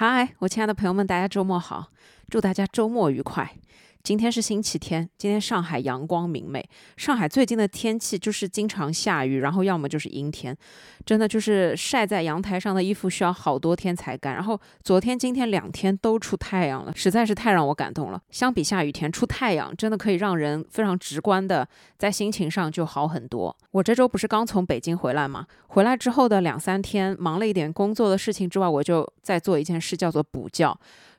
嗨，我亲爱的朋友们，大家周末好！祝大家周末愉快。今天是星期天，今天上海阳光明媚。上海最近的天气就是经常下雨，然后要么就是阴天，真的就是晒在阳台上的衣服需要好多天才干。然后昨天、今天两天都出太阳了，实在是太让我感动了。相比下雨天，出太阳真的可以让人非常直观的在心情上就好很多。我这周不是刚从北京回来吗？回来之后的两三天，忙了一点工作的事情之外，我就在做一件事，叫做补觉。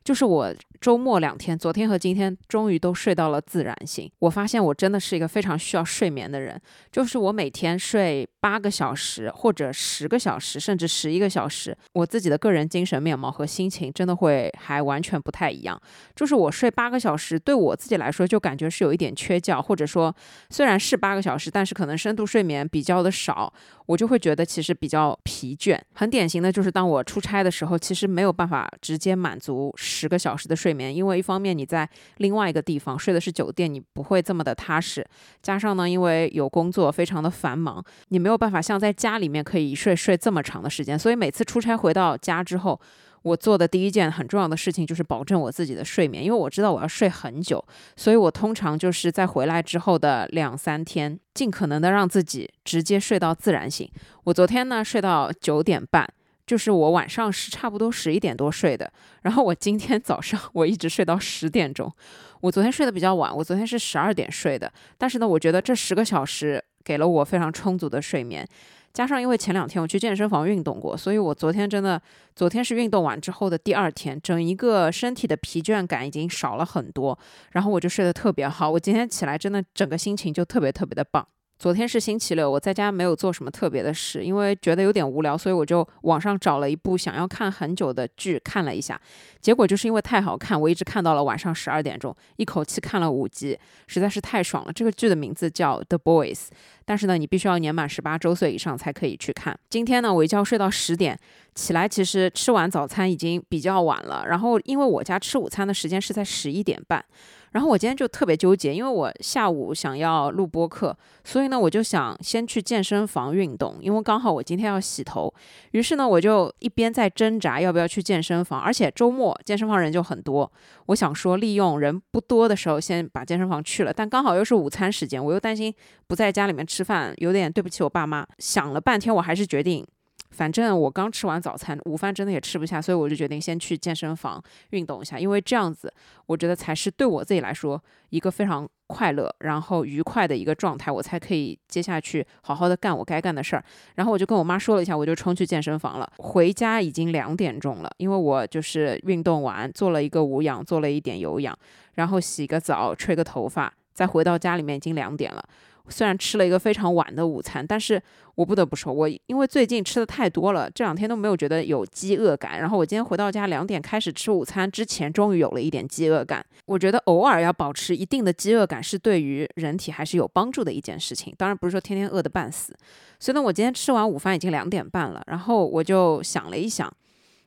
就是我周末两天，昨天和今天终于都睡到了自然醒。我发现我真的是一个非常需要睡眠的人。就是我每天睡八个小时，或者十个小时，甚至十一个小时，我自己的个人精神面貌和心情真的会还完全不太一样。就是我睡八个小时，对我自己来说就感觉是有一点缺觉，或者说虽然是八个小时，但是可能深度睡眠比较的少，我就会觉得其实比较疲倦。很典型的就是当我出差的时候，其实没有办法直接满足。十个小时的睡眠，因为一方面你在另外一个地方睡的是酒店，你不会这么的踏实。加上呢，因为有工作非常的繁忙，你没有办法像在家里面可以一睡睡这么长的时间。所以每次出差回到家之后，我做的第一件很重要的事情就是保证我自己的睡眠，因为我知道我要睡很久，所以我通常就是在回来之后的两三天，尽可能的让自己直接睡到自然醒。我昨天呢睡到九点半。就是我晚上是差不多十一点多睡的，然后我今天早上我一直睡到十点钟。我昨天睡得比较晚，我昨天是十二点睡的，但是呢，我觉得这十个小时给了我非常充足的睡眠，加上因为前两天我去健身房运动过，所以我昨天真的，昨天是运动完之后的第二天，整一个身体的疲倦感已经少了很多，然后我就睡得特别好。我今天起来真的整个心情就特别特别的棒。昨天是星期六，我在家没有做什么特别的事，因为觉得有点无聊，所以我就网上找了一部想要看很久的剧看了一下。结果就是因为太好看，我一直看到了晚上十二点钟，一口气看了五集，实在是太爽了。这个剧的名字叫《The Boys》，但是呢，你必须要年满十八周岁以上才可以去看。今天呢，我一觉睡到十点，起来其实吃完早餐已经比较晚了。然后因为我家吃午餐的时间是在十一点半。然后我今天就特别纠结，因为我下午想要录播课，所以呢，我就想先去健身房运动，因为刚好我今天要洗头。于是呢，我就一边在挣扎要不要去健身房，而且周末健身房人就很多，我想说利用人不多的时候先把健身房去了，但刚好又是午餐时间，我又担心不在家里面吃饭有点对不起我爸妈。想了半天，我还是决定。反正我刚吃完早餐，午饭真的也吃不下，所以我就决定先去健身房运动一下，因为这样子，我觉得才是对我自己来说一个非常快乐，然后愉快的一个状态，我才可以接下去好好的干我该干的事儿。然后我就跟我妈说了一下，我就冲去健身房了。回家已经两点钟了，因为我就是运动完做了一个无氧，做了一点有氧，然后洗个澡，吹个头发，再回到家里面已经两点了。虽然吃了一个非常晚的午餐，但是我不得不说，我因为最近吃的太多了，这两天都没有觉得有饥饿感。然后我今天回到家两点开始吃午餐之前，终于有了一点饥饿感。我觉得偶尔要保持一定的饥饿感，是对于人体还是有帮助的一件事情。当然不是说天天饿得半死。所以呢，我今天吃完午饭已经两点半了，然后我就想了一想，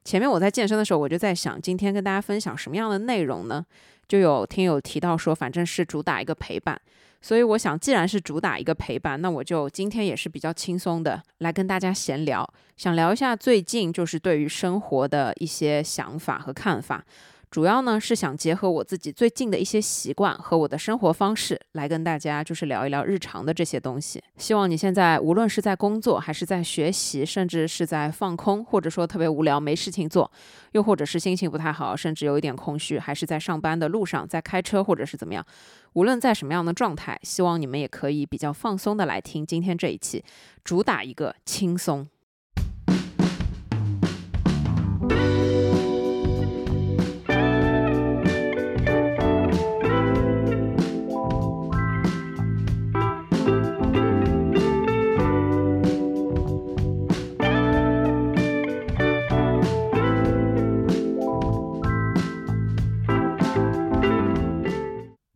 前面我在健身的时候，我就在想今天跟大家分享什么样的内容呢？就有听友提到说，反正是主打一个陪伴。所以我想，既然是主打一个陪伴，那我就今天也是比较轻松的来跟大家闲聊，想聊一下最近就是对于生活的一些想法和看法。主要呢是想结合我自己最近的一些习惯和我的生活方式来跟大家就是聊一聊日常的这些东西。希望你现在无论是在工作还是在学习，甚至是在放空，或者说特别无聊没事情做，又或者是心情不太好，甚至有一点空虚，还是在上班的路上，在开车或者是怎么样，无论在什么样的状态，希望你们也可以比较放松的来听今天这一期，主打一个轻松。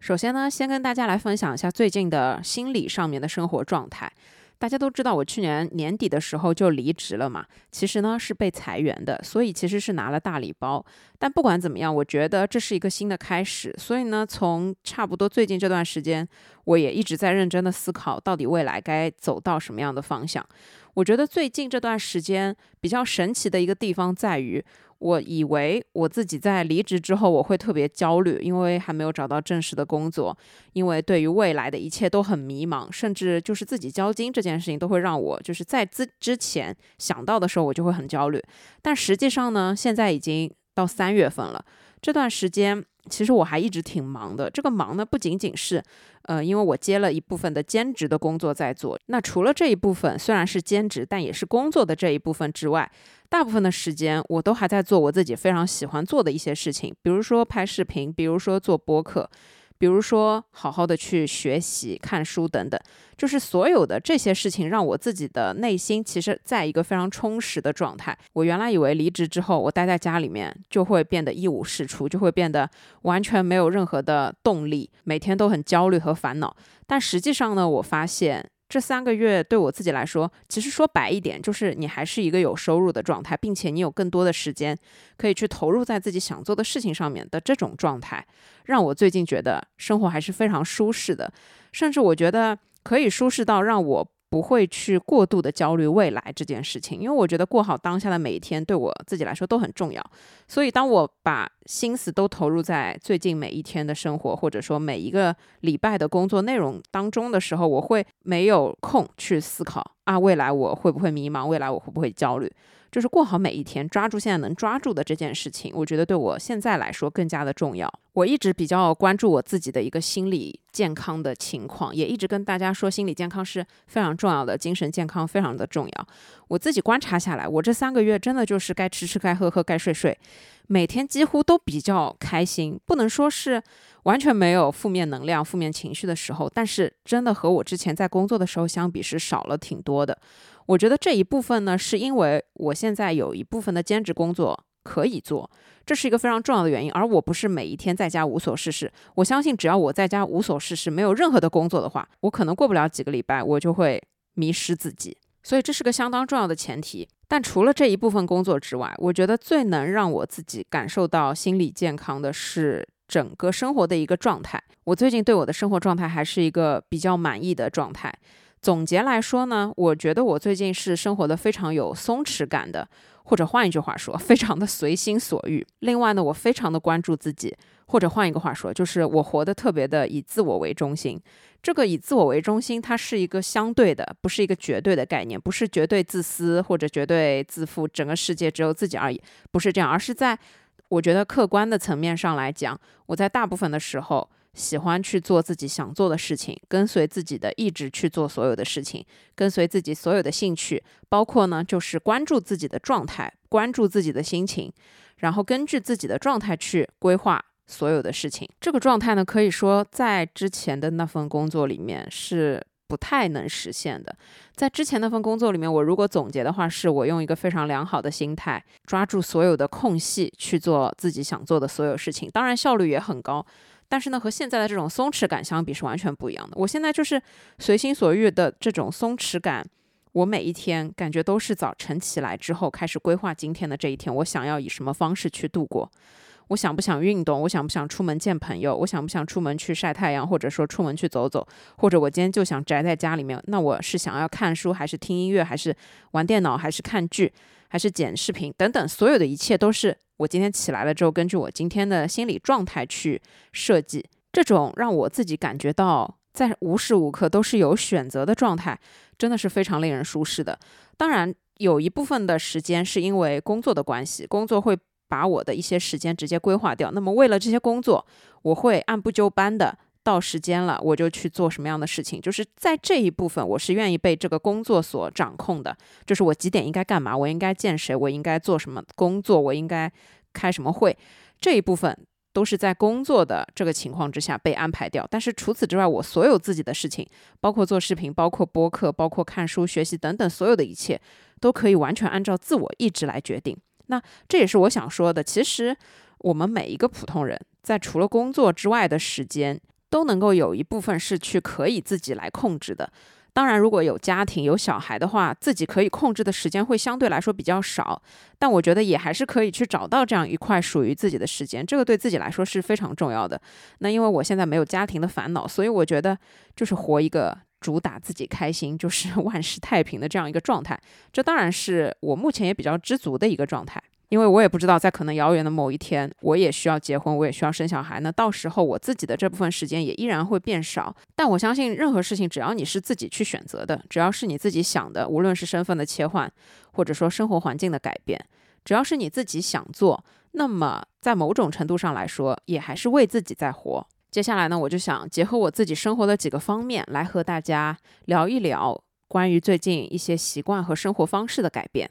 首先呢，先跟大家来分享一下最近的心理上面的生活状态。大家都知道，我去年年底的时候就离职了嘛，其实呢是被裁员的，所以其实是拿了大礼包。但不管怎么样，我觉得这是一个新的开始。所以呢，从差不多最近这段时间，我也一直在认真的思考，到底未来该走到什么样的方向。我觉得最近这段时间比较神奇的一个地方在于，我以为我自己在离职之后我会特别焦虑，因为还没有找到正式的工作，因为对于未来的一切都很迷茫，甚至就是自己交金这件事情都会让我就是在之之前想到的时候我就会很焦虑。但实际上呢，现在已经到三月份了，这段时间其实我还一直挺忙的。这个忙呢，不仅仅是呃，因为我接了一部分的兼职的工作在做。那除了这一部分虽然是兼职，但也是工作的这一部分之外。大部分的时间，我都还在做我自己非常喜欢做的一些事情，比如说拍视频，比如说做博客，比如说好好的去学习、看书等等。就是所有的这些事情，让我自己的内心其实在一个非常充实的状态。我原来以为离职之后，我待在家里面就会变得一无是处，就会变得完全没有任何的动力，每天都很焦虑和烦恼。但实际上呢，我发现。这三个月对我自己来说，其实说白一点，就是你还是一个有收入的状态，并且你有更多的时间可以去投入在自己想做的事情上面的这种状态，让我最近觉得生活还是非常舒适的，甚至我觉得可以舒适到让我。不会去过度的焦虑未来这件事情，因为我觉得过好当下的每一天对我自己来说都很重要。所以，当我把心思都投入在最近每一天的生活，或者说每一个礼拜的工作内容当中的时候，我会没有空去思考啊，未来我会不会迷茫？未来我会不会焦虑？就是过好每一天，抓住现在能抓住的这件事情，我觉得对我现在来说更加的重要。我一直比较关注我自己的一个心理健康的情况，也一直跟大家说，心理健康是非常重要的，精神健康非常的重要。我自己观察下来，我这三个月真的就是该吃吃，该喝喝，该睡睡，每天几乎都比较开心，不能说是完全没有负面能量、负面情绪的时候，但是真的和我之前在工作的时候相比是少了挺多的。我觉得这一部分呢，是因为我现在有一部分的兼职工作可以做，这是一个非常重要的原因。而我不是每一天在家无所事事，我相信只要我在家无所事事，没有任何的工作的话，我可能过不了几个礼拜，我就会迷失自己。所以这是个相当重要的前提。但除了这一部分工作之外，我觉得最能让我自己感受到心理健康的是整个生活的一个状态。我最近对我的生活状态还是一个比较满意的状态。总结来说呢，我觉得我最近是生活的非常有松弛感的，或者换一句话说，非常的随心所欲。另外呢，我非常的关注自己，或者换一个话说，就是我活得特别的以自我为中心。这个以自我为中心，它是一个相对的，不是一个绝对的概念，不是绝对自私或者绝对自负，整个世界只有自己而已，不是这样，而是在我觉得客观的层面上来讲，我在大部分的时候。喜欢去做自己想做的事情，跟随自己的意志去做所有的事情，跟随自己所有的兴趣，包括呢，就是关注自己的状态，关注自己的心情，然后根据自己的状态去规划所有的事情。这个状态呢，可以说在之前的那份工作里面是不太能实现的。在之前那份工作里面，我如果总结的话，是我用一个非常良好的心态，抓住所有的空隙去做自己想做的所有事情，当然效率也很高。但是呢，和现在的这种松弛感相比是完全不一样的。我现在就是随心所欲的这种松弛感，我每一天感觉都是早晨起来之后开始规划今天的这一天，我想要以什么方式去度过。我想不想运动？我想不想出门见朋友？我想不想出门去晒太阳，或者说出门去走走？或者我今天就想宅在家里面？那我是想要看书，还是听音乐，还是玩电脑，还是看剧，还是剪视频？等等，所有的一切都是。我今天起来了之后，根据我今天的心理状态去设计，这种让我自己感觉到在无时无刻都是有选择的状态，真的是非常令人舒适的。当然，有一部分的时间是因为工作的关系，工作会把我的一些时间直接规划掉。那么，为了这些工作，我会按部就班的。到时间了，我就去做什么样的事情。就是在这一部分，我是愿意被这个工作所掌控的。就是我几点应该干嘛，我应该见谁，我应该做什么工作，我应该开什么会，这一部分都是在工作的这个情况之下被安排掉。但是除此之外，我所有自己的事情，包括做视频，包括播客，包括看书学习等等，所有的一切都可以完全按照自我意志来决定。那这也是我想说的。其实我们每一个普通人在除了工作之外的时间。都能够有一部分是去可以自己来控制的。当然，如果有家庭有小孩的话，自己可以控制的时间会相对来说比较少。但我觉得也还是可以去找到这样一块属于自己的时间，这个对自己来说是非常重要的。那因为我现在没有家庭的烦恼，所以我觉得就是活一个主打自己开心，就是 万事太平的这样一个状态。这当然是我目前也比较知足的一个状态。因为我也不知道在可能遥远的某一天，我也需要结婚，我也需要生小孩，那到时候我自己的这部分时间也依然会变少。但我相信，任何事情只要你是自己去选择的，只要是你自己想的，无论是身份的切换，或者说生活环境的改变，只要是你自己想做，那么在某种程度上来说，也还是为自己在活。接下来呢，我就想结合我自己生活的几个方面，来和大家聊一聊关于最近一些习惯和生活方式的改变。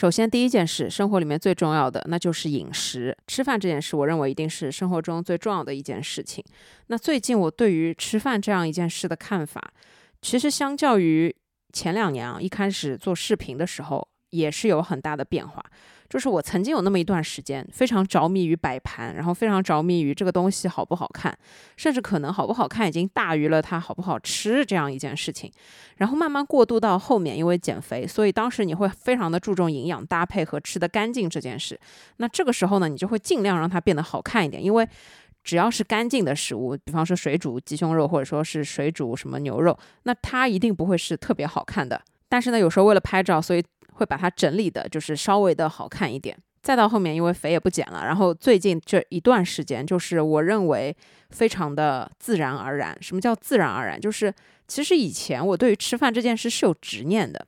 首先，第一件事，生活里面最重要的那就是饮食。吃饭这件事，我认为一定是生活中最重要的一件事情。那最近我对于吃饭这样一件事的看法，其实相较于前两年啊，一开始做视频的时候，也是有很大的变化。就是我曾经有那么一段时间，非常着迷于摆盘，然后非常着迷于这个东西好不好看，甚至可能好不好看已经大于了它好不好吃这样一件事情。然后慢慢过渡到后面，因为减肥，所以当时你会非常的注重营养搭配和吃的干净这件事。那这个时候呢，你就会尽量让它变得好看一点，因为只要是干净的食物，比方说水煮鸡胸肉或者说是水煮什么牛肉，那它一定不会是特别好看的。但是呢，有时候为了拍照，所以。会把它整理的，就是稍微的好看一点。再到后面，因为肥也不减了，然后最近这一段时间，就是我认为非常的自然而然。什么叫自然而然？就是其实以前我对于吃饭这件事是有执念的。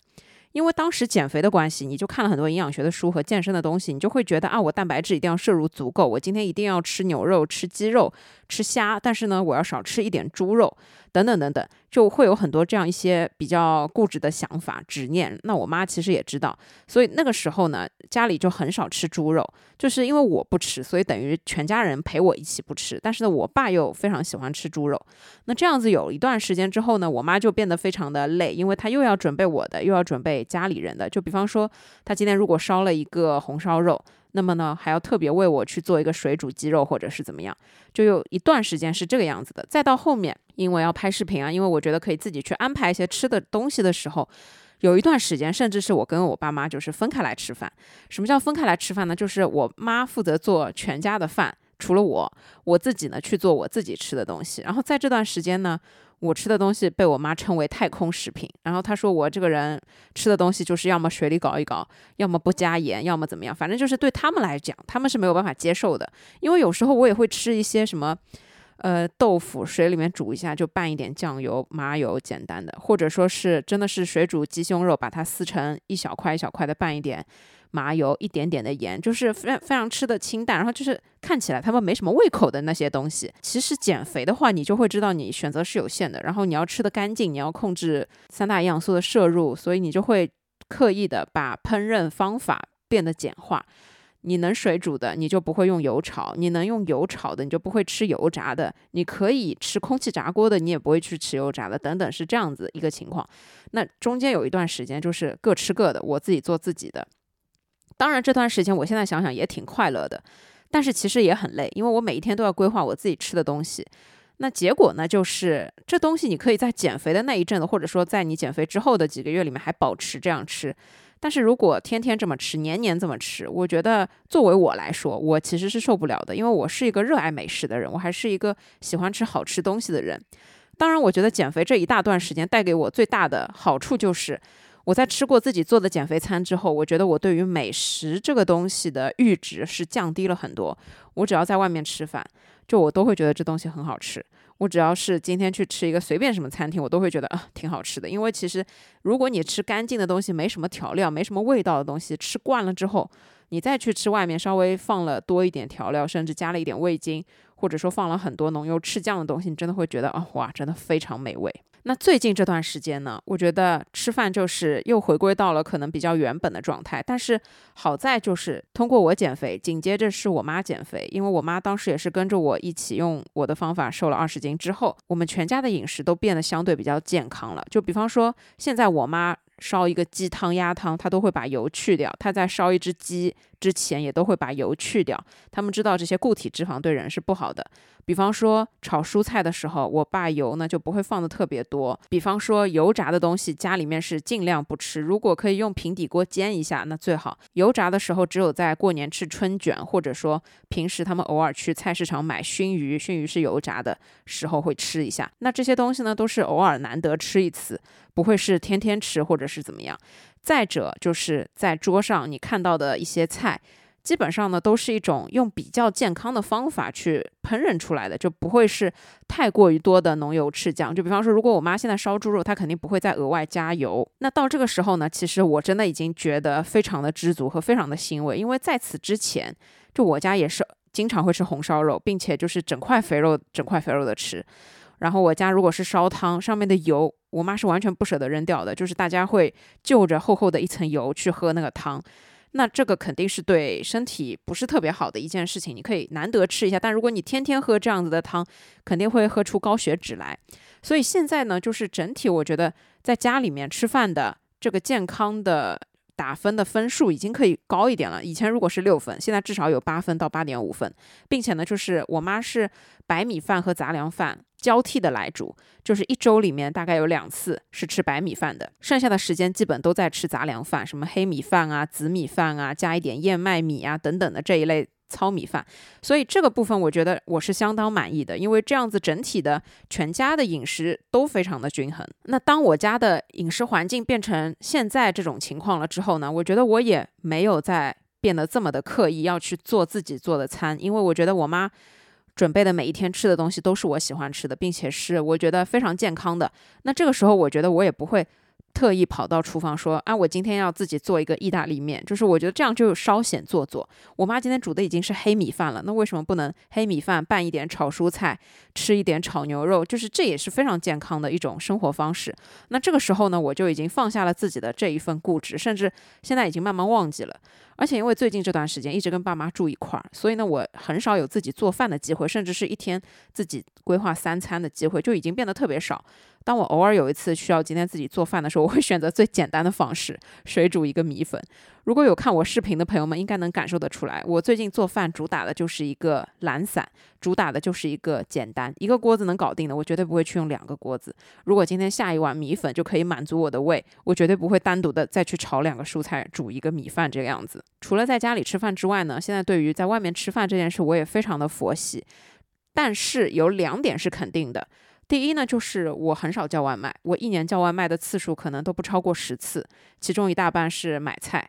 因为当时减肥的关系，你就看了很多营养学的书和健身的东西，你就会觉得啊，我蛋白质一定要摄入足够，我今天一定要吃牛肉、吃鸡肉、吃虾，但是呢，我要少吃一点猪肉，等等等等，就会有很多这样一些比较固执的想法、执念。那我妈其实也知道，所以那个时候呢，家里就很少吃猪肉，就是因为我不吃，所以等于全家人陪我一起不吃。但是呢，我爸又非常喜欢吃猪肉，那这样子有一段时间之后呢，我妈就变得非常的累，因为她又要准备我的，又要准备。家里人的，就比方说，她今天如果烧了一个红烧肉，那么呢，还要特别为我去做一个水煮鸡肉，或者是怎么样，就有一段时间是这个样子的。再到后面，因为要拍视频啊，因为我觉得可以自己去安排一些吃的东西的时候，有一段时间，甚至是我跟我爸妈就是分开来吃饭。什么叫分开来吃饭呢？就是我妈负责做全家的饭，除了我，我自己呢去做我自己吃的东西。然后在这段时间呢。我吃的东西被我妈称为太空食品，然后她说我这个人吃的东西就是要么水里搞一搞，要么不加盐，要么怎么样，反正就是对他们来讲，他们是没有办法接受的。因为有时候我也会吃一些什么，呃，豆腐水里面煮一下就拌一点酱油、麻油，简单的，或者说是真的是水煮鸡胸肉，把它撕成一小块一小块的拌一点。麻油一点点的盐，就是非常非常吃的清淡，然后就是看起来他们没什么胃口的那些东西。其实减肥的话，你就会知道你选择是有限的，然后你要吃的干净，你要控制三大营养素的摄入，所以你就会刻意的把烹饪方法变得简化。你能水煮的，你就不会用油炒；你能用油炒的，你就不会吃油炸的。你可以吃空气炸锅的，你也不会去吃油炸的，等等，是这样子一个情况。那中间有一段时间就是各吃各的，我自己做自己的。当然，这段时间我现在想想也挺快乐的，但是其实也很累，因为我每一天都要规划我自己吃的东西。那结果呢，就是这东西你可以在减肥的那一阵子，或者说在你减肥之后的几个月里面还保持这样吃。但是如果天天这么吃，年年这么吃，我觉得作为我来说，我其实是受不了的，因为我是一个热爱美食的人，我还是一个喜欢吃好吃东西的人。当然，我觉得减肥这一大段时间带给我最大的好处就是。我在吃过自己做的减肥餐之后，我觉得我对于美食这个东西的阈值是降低了很多。我只要在外面吃饭，就我都会觉得这东西很好吃。我只要是今天去吃一个随便什么餐厅，我都会觉得啊挺好吃的。因为其实如果你吃干净的东西，没什么调料、没什么味道的东西，吃惯了之后，你再去吃外面稍微放了多一点调料，甚至加了一点味精，或者说放了很多浓油赤酱的东西，你真的会觉得啊哇，真的非常美味。那最近这段时间呢，我觉得吃饭就是又回归到了可能比较原本的状态。但是好在就是通过我减肥，紧接着是我妈减肥，因为我妈当时也是跟着我一起用我的方法瘦了二十斤之后，我们全家的饮食都变得相对比较健康了。就比方说，现在我妈。烧一个鸡汤、鸭汤，他都会把油去掉；他在烧一只鸡之前，也都会把油去掉。他们知道这些固体脂肪对人是不好的。比方说炒蔬菜的时候，我爸油呢就不会放的特别多。比方说油炸的东西，家里面是尽量不吃。如果可以用平底锅煎一下，那最好。油炸的时候，只有在过年吃春卷，或者说平时他们偶尔去菜市场买熏鱼，熏鱼是油炸的时候会吃一下。那这些东西呢，都是偶尔难得吃一次。不会是天天吃，或者是怎么样？再者，就是在桌上你看到的一些菜，基本上呢都是一种用比较健康的方法去烹饪出来的，就不会是太过于多的浓油赤酱。就比方说，如果我妈现在烧猪肉，她肯定不会再额外加油。那到这个时候呢，其实我真的已经觉得非常的知足和非常的欣慰，因为在此之前，就我家也是经常会吃红烧肉，并且就是整块肥肉整块肥肉的吃。然后我家如果是烧汤，上面的油，我妈是完全不舍得扔掉的，就是大家会就着厚厚的一层油去喝那个汤，那这个肯定是对身体不是特别好的一件事情。你可以难得吃一下，但如果你天天喝这样子的汤，肯定会喝出高血脂来。所以现在呢，就是整体我觉得在家里面吃饭的这个健康的。打分的分数已经可以高一点了。以前如果是六分，现在至少有八分到八点五分，并且呢，就是我妈是白米饭和杂粮饭交替的来煮，就是一周里面大概有两次是吃白米饭的，剩下的时间基本都在吃杂粮饭，什么黑米饭啊、紫米饭啊，加一点燕麦米啊等等的这一类。糙米饭，所以这个部分我觉得我是相当满意的，因为这样子整体的全家的饮食都非常的均衡。那当我家的饮食环境变成现在这种情况了之后呢，我觉得我也没有再变得这么的刻意要去做自己做的餐，因为我觉得我妈准备的每一天吃的东西都是我喜欢吃的，并且是我觉得非常健康的。那这个时候我觉得我也不会。特意跑到厨房说：“啊，我今天要自己做一个意大利面，就是我觉得这样就稍显做作。我妈今天煮的已经是黑米饭了，那为什么不能黑米饭拌一点炒蔬菜，吃一点炒牛肉？就是这也是非常健康的一种生活方式。那这个时候呢，我就已经放下了自己的这一份固执，甚至现在已经慢慢忘记了。而且因为最近这段时间一直跟爸妈住一块儿，所以呢，我很少有自己做饭的机会，甚至是一天自己规划三餐的机会就已经变得特别少。”当我偶尔有一次需要今天自己做饭的时候，我会选择最简单的方式，水煮一个米粉。如果有看我视频的朋友们，应该能感受得出来，我最近做饭主打的就是一个懒散，主打的就是一个简单，一个锅子能搞定的，我绝对不会去用两个锅子。如果今天下一碗米粉就可以满足我的胃，我绝对不会单独的再去炒两个蔬菜，煮一个米饭这个样子。除了在家里吃饭之外呢，现在对于在外面吃饭这件事，我也非常的佛系。但是有两点是肯定的。第一呢，就是我很少叫外卖，我一年叫外卖的次数可能都不超过十次，其中一大半是买菜，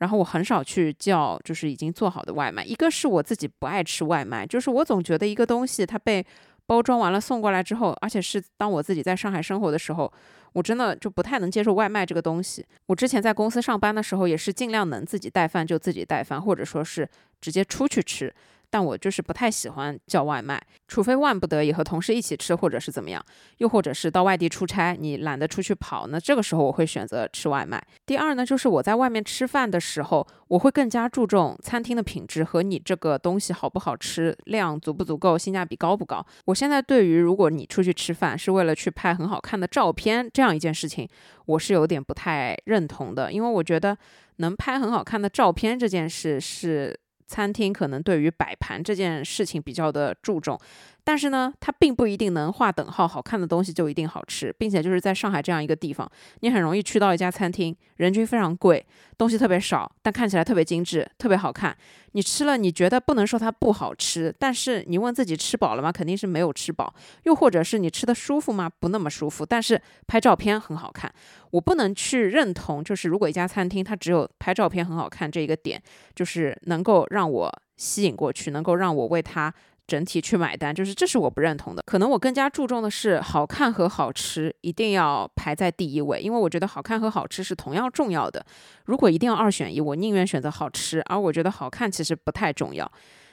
然后我很少去叫就是已经做好的外卖。一个是我自己不爱吃外卖，就是我总觉得一个东西它被包装完了送过来之后，而且是当我自己在上海生活的时候，我真的就不太能接受外卖这个东西。我之前在公司上班的时候，也是尽量能自己带饭就自己带饭，或者说是直接出去吃。但我就是不太喜欢叫外卖，除非万不得已和同事一起吃，或者是怎么样，又或者是到外地出差，你懒得出去跑，那这个时候我会选择吃外卖。第二呢，就是我在外面吃饭的时候，我会更加注重餐厅的品质和你这个东西好不好吃，量足不足够，性价比高不高。我现在对于如果你出去吃饭是为了去拍很好看的照片这样一件事情，我是有点不太认同的，因为我觉得能拍很好看的照片这件事是。餐厅可能对于摆盘这件事情比较的注重。但是呢，它并不一定能划等号，好看的东西就一定好吃，并且就是在上海这样一个地方，你很容易去到一家餐厅，人均非常贵，东西特别少，但看起来特别精致，特别好看。你吃了，你觉得不能说它不好吃，但是你问自己吃饱了吗？肯定是没有吃饱。又或者是你吃的舒服吗？不那么舒服。但是拍照片很好看，我不能去认同，就是如果一家餐厅它只有拍照片很好看这一个点，就是能够让我吸引过去，能够让我为它。整体去买单，就是这是我不认同的。可能我更加注重的是好看和好吃，一定要排在第一位，因为我觉得好看和好吃是同样重要的。如果一定要二选一，我宁愿选择好吃，而我觉得好看其实不太重要，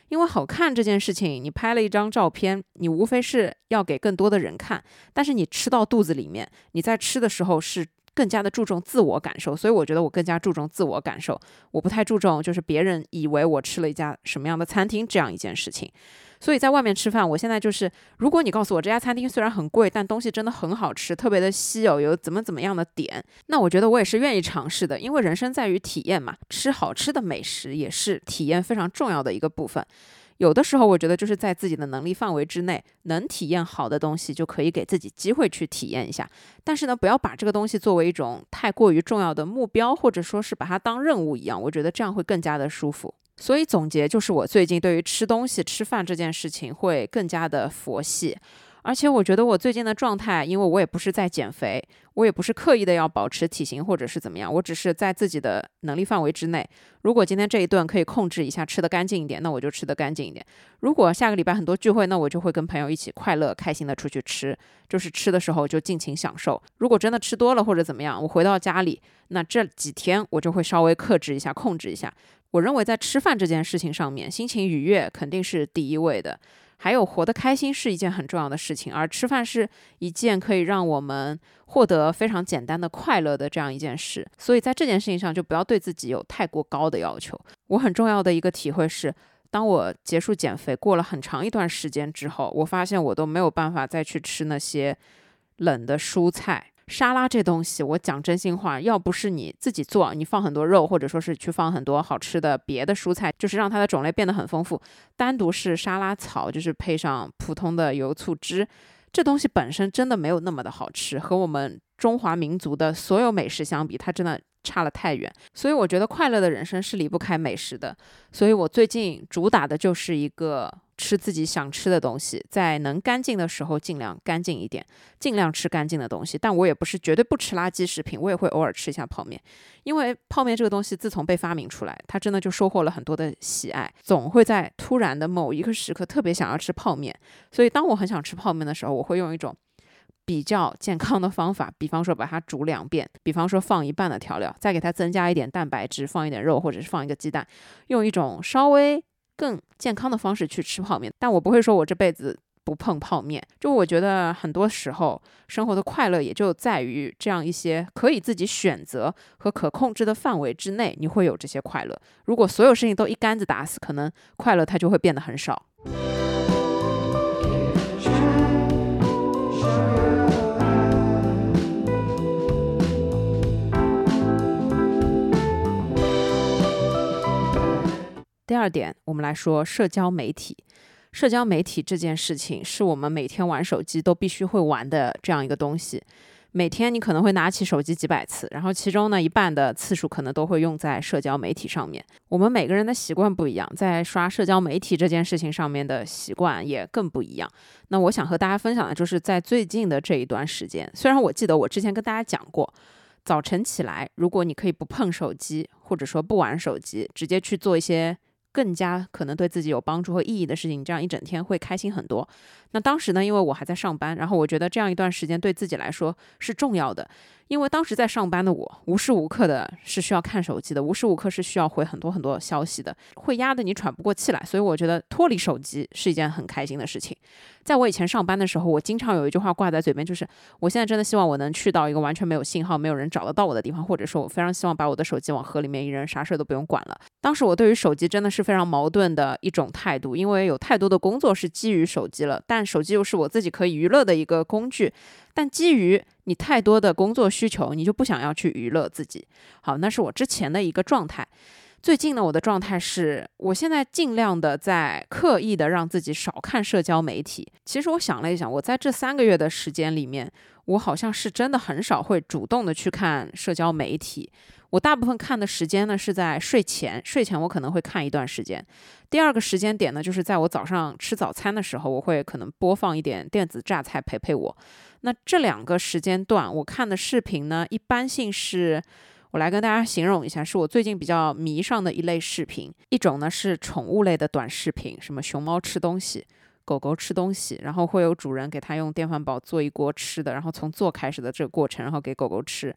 因为好看这件事情，你拍了一张照片，你无非是要给更多的人看，但是你吃到肚子里面，你在吃的时候是更加的注重自我感受，所以我觉得我更加注重自我感受，我不太注重就是别人以为我吃了一家什么样的餐厅这样一件事情。所以在外面吃饭，我现在就是，如果你告诉我这家餐厅虽然很贵，但东西真的很好吃，特别的稀有，有怎么怎么样的点，那我觉得我也是愿意尝试的，因为人生在于体验嘛，吃好吃的美食也是体验非常重要的一个部分。有的时候，我觉得就是在自己的能力范围之内，能体验好的东西，就可以给自己机会去体验一下。但是呢，不要把这个东西作为一种太过于重要的目标，或者说是把它当任务一样。我觉得这样会更加的舒服。所以总结就是，我最近对于吃东西、吃饭这件事情会更加的佛系。而且我觉得我最近的状态，因为我也不是在减肥，我也不是刻意的要保持体型或者是怎么样，我只是在自己的能力范围之内。如果今天这一顿可以控制一下，吃得干净一点，那我就吃得干净一点。如果下个礼拜很多聚会，那我就会跟朋友一起快乐开心的出去吃，就是吃的时候就尽情享受。如果真的吃多了或者怎么样，我回到家里，那这几天我就会稍微克制一下，控制一下。我认为在吃饭这件事情上面，心情愉悦肯定是第一位的。还有活得开心是一件很重要的事情，而吃饭是一件可以让我们获得非常简单的快乐的这样一件事。所以在这件事情上，就不要对自己有太过高的要求。我很重要的一个体会是，当我结束减肥过了很长一段时间之后，我发现我都没有办法再去吃那些冷的蔬菜。沙拉这东西，我讲真心话，要不是你自己做，你放很多肉，或者说是去放很多好吃的别的蔬菜，就是让它的种类变得很丰富。单独是沙拉草，就是配上普通的油醋汁，这东西本身真的没有那么的好吃，和我们中华民族的所有美食相比，它真的。差了太远，所以我觉得快乐的人生是离不开美食的。所以我最近主打的就是一个吃自己想吃的东西，在能干净的时候尽量干净一点，尽量吃干净的东西。但我也不是绝对不吃垃圾食品，我也会偶尔吃一下泡面，因为泡面这个东西自从被发明出来，它真的就收获了很多的喜爱，总会在突然的某一个时刻特别想要吃泡面。所以当我很想吃泡面的时候，我会用一种。比较健康的方法，比方说把它煮两遍，比方说放一半的调料，再给它增加一点蛋白质，放一点肉，或者是放一个鸡蛋，用一种稍微更健康的方式去吃泡面。但我不会说我这辈子不碰泡面，就我觉得很多时候生活的快乐也就在于这样一些可以自己选择和可控制的范围之内，你会有这些快乐。如果所有事情都一竿子打死，可能快乐它就会变得很少。第二点，我们来说社交媒体。社交媒体这件事情，是我们每天玩手机都必须会玩的这样一个东西。每天你可能会拿起手机几百次，然后其中呢一半的次数可能都会用在社交媒体上面。我们每个人的习惯不一样，在刷社交媒体这件事情上面的习惯也更不一样。那我想和大家分享的就是在最近的这一段时间，虽然我记得我之前跟大家讲过，早晨起来，如果你可以不碰手机，或者说不玩手机，直接去做一些。更加可能对自己有帮助和意义的事情，这样一整天会开心很多。那当时呢，因为我还在上班，然后我觉得这样一段时间对自己来说是重要的。因为当时在上班的我，无时无刻的是需要看手机的，无时无刻是需要回很多很多消息的，会压得你喘不过气来。所以我觉得脱离手机是一件很开心的事情。在我以前上班的时候，我经常有一句话挂在嘴边，就是我现在真的希望我能去到一个完全没有信号、没有人找得到我的地方，或者说，我非常希望把我的手机往河里面一扔，啥事都不用管了。当时我对于手机真的是非常矛盾的一种态度，因为有太多的工作是基于手机了，但手机又是我自己可以娱乐的一个工具。但基于你太多的工作需求，你就不想要去娱乐自己。好，那是我之前的一个状态。最近呢，我的状态是，我现在尽量的在刻意的让自己少看社交媒体。其实我想了一想，我在这三个月的时间里面，我好像是真的很少会主动的去看社交媒体。我大部分看的时间呢是在睡前，睡前我可能会看一段时间。第二个时间点呢，就是在我早上吃早餐的时候，我会可能播放一点电子榨菜陪陪我。那这两个时间段，我看的视频呢，一般性是，我来跟大家形容一下，是我最近比较迷上的一类视频。一种呢是宠物类的短视频，什么熊猫吃东西，狗狗吃东西，然后会有主人给它用电饭煲做一锅吃的，然后从做开始的这个过程，然后给狗狗吃，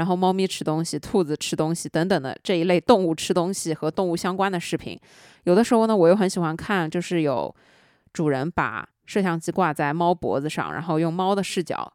然后猫咪吃东西，兔子吃东西等等的这一类动物吃东西和动物相关的视频。有的时候呢，我又很喜欢看，就是有主人把。摄像机挂在猫脖子上，然后用猫的视角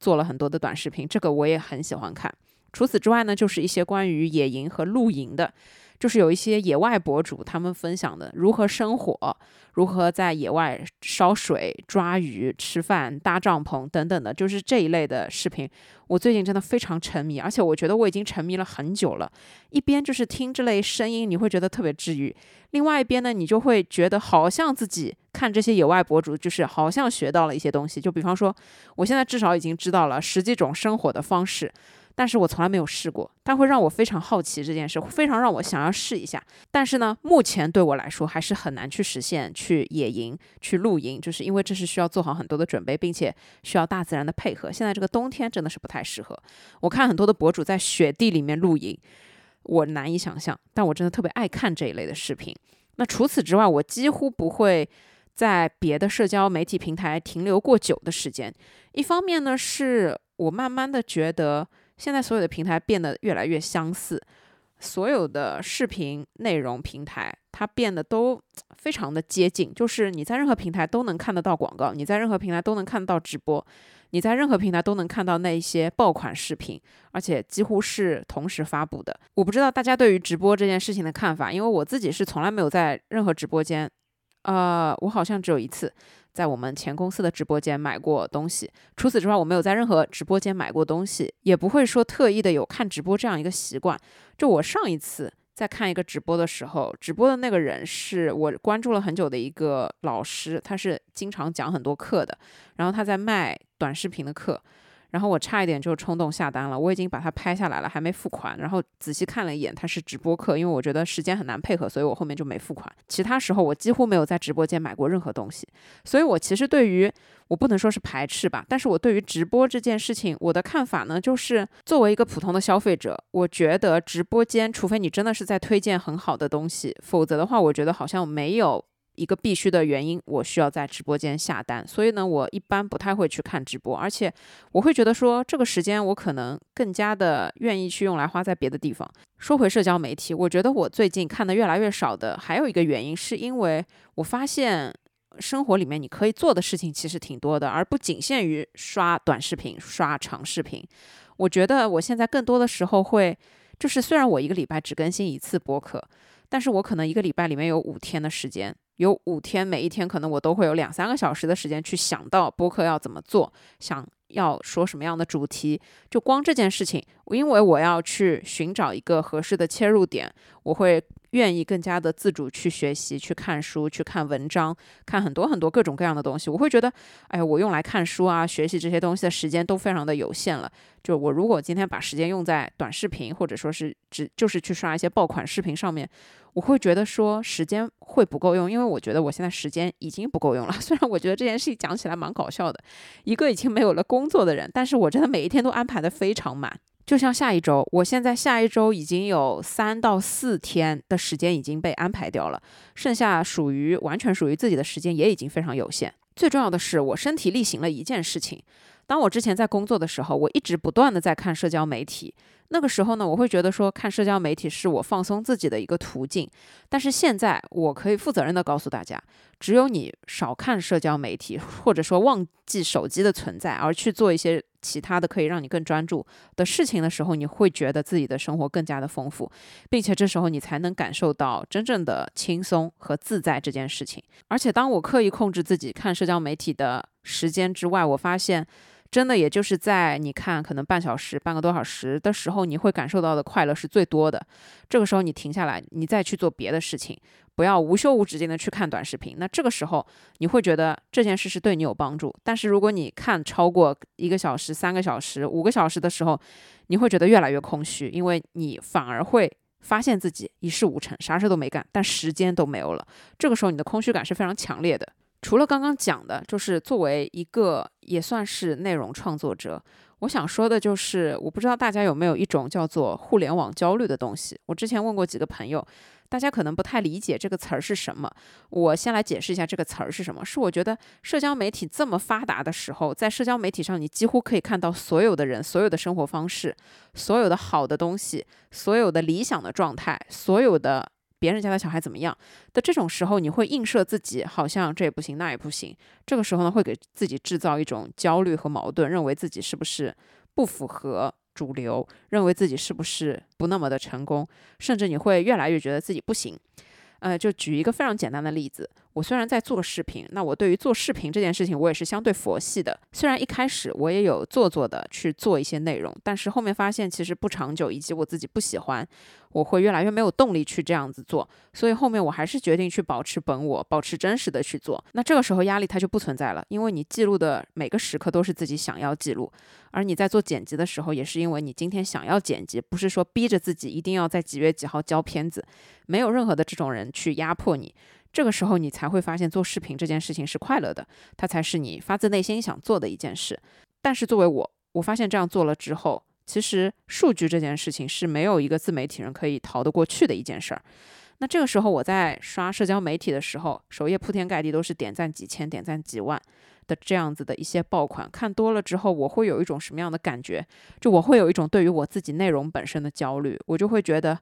做了很多的短视频，这个我也很喜欢看。除此之外呢，就是一些关于野营和露营的就是有一些野外博主他们分享的如何生火。如何在野外烧水、抓鱼、吃饭、搭帐篷等等的，就是这一类的视频。我最近真的非常沉迷，而且我觉得我已经沉迷了很久了。一边就是听这类声音，你会觉得特别治愈；另外一边呢，你就会觉得好像自己看这些野外博主，就是好像学到了一些东西。就比方说，我现在至少已经知道了十几种生火的方式。但是我从来没有试过，它会让我非常好奇这件事，非常让我想要试一下。但是呢，目前对我来说还是很难去实现去野营、去露营，就是因为这是需要做好很多的准备，并且需要大自然的配合。现在这个冬天真的是不太适合。我看很多的博主在雪地里面露营，我难以想象。但我真的特别爱看这一类的视频。那除此之外，我几乎不会在别的社交媒体平台停留过久的时间。一方面呢，是我慢慢的觉得。现在所有的平台变得越来越相似，所有的视频内容平台它变得都非常的接近，就是你在任何平台都能看得到广告，你在任何平台都能看得到直播，你在任何平台都能看到那一些爆款视频，而且几乎是同时发布的。我不知道大家对于直播这件事情的看法，因为我自己是从来没有在任何直播间，呃，我好像只有一次。在我们前公司的直播间买过东西，除此之外，我没有在任何直播间买过东西，也不会说特意的有看直播这样一个习惯。就我上一次在看一个直播的时候，直播的那个人是我关注了很久的一个老师，他是经常讲很多课的，然后他在卖短视频的课。然后我差一点就冲动下单了，我已经把它拍下来了，还没付款。然后仔细看了一眼，它是直播课，因为我觉得时间很难配合，所以我后面就没付款。其他时候我几乎没有在直播间买过任何东西，所以我其实对于我不能说是排斥吧，但是我对于直播这件事情，我的看法呢，就是作为一个普通的消费者，我觉得直播间，除非你真的是在推荐很好的东西，否则的话，我觉得好像没有。一个必须的原因，我需要在直播间下单，所以呢，我一般不太会去看直播，而且我会觉得说，这个时间我可能更加的愿意去用来花在别的地方。说回社交媒体，我觉得我最近看的越来越少的，还有一个原因，是因为我发现生活里面你可以做的事情其实挺多的，而不仅限于刷短视频、刷长视频。我觉得我现在更多的时候会，就是虽然我一个礼拜只更新一次播客，但是我可能一个礼拜里面有五天的时间。有五天，每一天可能我都会有两三个小时的时间去想到播客要怎么做，想要说什么样的主题。就光这件事情，因为我要去寻找一个合适的切入点，我会。愿意更加的自主去学习、去看书、去看文章、看很多很多各种各样的东西，我会觉得，哎，我用来看书啊、学习这些东西的时间都非常的有限了。就我如果今天把时间用在短视频，或者说是只就是去刷一些爆款视频上面，我会觉得说时间会不够用，因为我觉得我现在时间已经不够用了。虽然我觉得这件事情讲起来蛮搞笑的，一个已经没有了工作的人，但是我真的每一天都安排的非常满。就像下一周，我现在下一周已经有三到四天的时间已经被安排掉了，剩下属于完全属于自己的时间也已经非常有限。最重要的是，我身体力行了一件事情。当我之前在工作的时候，我一直不断的在看社交媒体。那个时候呢，我会觉得说看社交媒体是我放松自己的一个途径。但是现在，我可以负责任的告诉大家，只有你少看社交媒体，或者说忘记手机的存在，而去做一些其他的可以让你更专注的事情的时候，你会觉得自己的生活更加的丰富，并且这时候你才能感受到真正的轻松和自在这件事情。而且，当我刻意控制自己看社交媒体的时间之外，我发现。真的，也就是在你看可能半小时、半个多小时的时候，你会感受到的快乐是最多的。这个时候你停下来，你再去做别的事情，不要无休无止境的去看短视频。那这个时候你会觉得这件事是对你有帮助。但是如果你看超过一个小时、三个小时、五个小时的时候，你会觉得越来越空虚，因为你反而会发现自己一事无成，啥事都没干，但时间都没有了。这个时候你的空虚感是非常强烈的。除了刚刚讲的，就是作为一个也算是内容创作者，我想说的就是，我不知道大家有没有一种叫做互联网焦虑的东西。我之前问过几个朋友，大家可能不太理解这个词儿是什么。我先来解释一下这个词儿是什么。是我觉得社交媒体这么发达的时候，在社交媒体上，你几乎可以看到所有的人、所有的生活方式、所有的好的东西、所有的理想的状态、所有的。别人家的小孩怎么样的这种时候，你会映射自己，好像这也不行，那也不行。这个时候呢，会给自己制造一种焦虑和矛盾，认为自己是不是不符合主流，认为自己是不是不那么的成功，甚至你会越来越觉得自己不行。呃，就举一个非常简单的例子。我虽然在做视频，那我对于做视频这件事情，我也是相对佛系的。虽然一开始我也有做作的去做一些内容，但是后面发现其实不长久，以及我自己不喜欢，我会越来越没有动力去这样子做。所以后面我还是决定去保持本我，保持真实的去做。那这个时候压力它就不存在了，因为你记录的每个时刻都是自己想要记录，而你在做剪辑的时候，也是因为你今天想要剪辑，不是说逼着自己一定要在几月几号交片子，没有任何的这种人去压迫你。这个时候，你才会发现做视频这件事情是快乐的，它才是你发自内心想做的一件事。但是作为我，我发现这样做了之后，其实数据这件事情是没有一个自媒体人可以逃得过去的一件事儿。那这个时候我在刷社交媒体的时候，首页铺天盖地都是点赞几千、点赞几万的这样子的一些爆款，看多了之后，我会有一种什么样的感觉？就我会有一种对于我自己内容本身的焦虑，我就会觉得，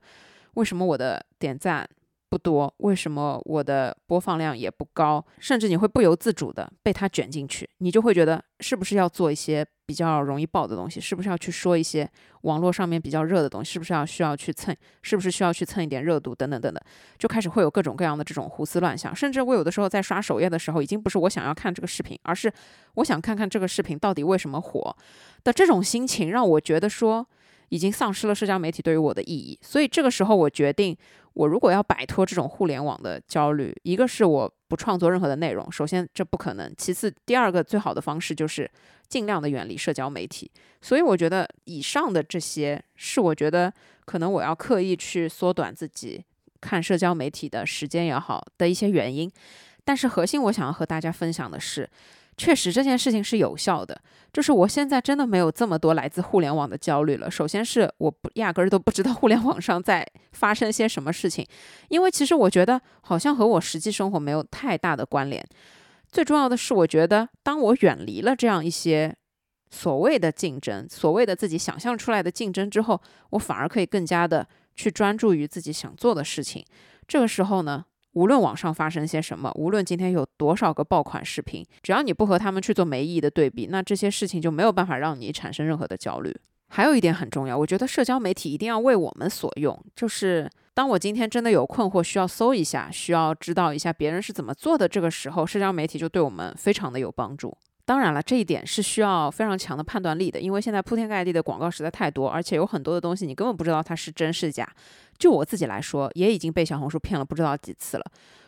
为什么我的点赞？不多，为什么我的播放量也不高？甚至你会不由自主的被它卷进去，你就会觉得是不是要做一些比较容易爆的东西？是不是要去说一些网络上面比较热的东西？是不是要需要去蹭？是不是需要去蹭一点热度？等等等等，就开始会有各种各样的这种胡思乱想。甚至我有的时候在刷首页的时候，已经不是我想要看这个视频，而是我想看看这个视频到底为什么火的这种心情，让我觉得说已经丧失了社交媒体对于我的意义。所以这个时候我决定。我如果要摆脱这种互联网的焦虑，一个是我不创作任何的内容，首先这不可能；其次，第二个最好的方式就是尽量的远离社交媒体。所以我觉得以上的这些是我觉得可能我要刻意去缩短自己看社交媒体的时间也好的一些原因。但是核心我想要和大家分享的是。确实这件事情是有效的，就是我现在真的没有这么多来自互联网的焦虑了。首先是我不压根儿都不知道互联网上在发生些什么事情，因为其实我觉得好像和我实际生活没有太大的关联。最重要的是，我觉得当我远离了这样一些所谓的竞争、所谓的自己想象出来的竞争之后，我反而可以更加的去专注于自己想做的事情。这个时候呢？无论网上发生些什么，无论今天有多少个爆款视频，只要你不和他们去做没意义的对比，那这些事情就没有办法让你产生任何的焦虑。还有一点很重要，我觉得社交媒体一定要为我们所用。就是当我今天真的有困惑，需要搜一下，需要知道一下别人是怎么做的，这个时候社交媒体就对我们非常的有帮助。当然了，这一点是需要非常强的判断力的，因为现在铺天盖地的广告实在太多，而且有很多的东西你根本不知道它是真是假。就我自己来说，也已经被小红书骗了不知道几次了。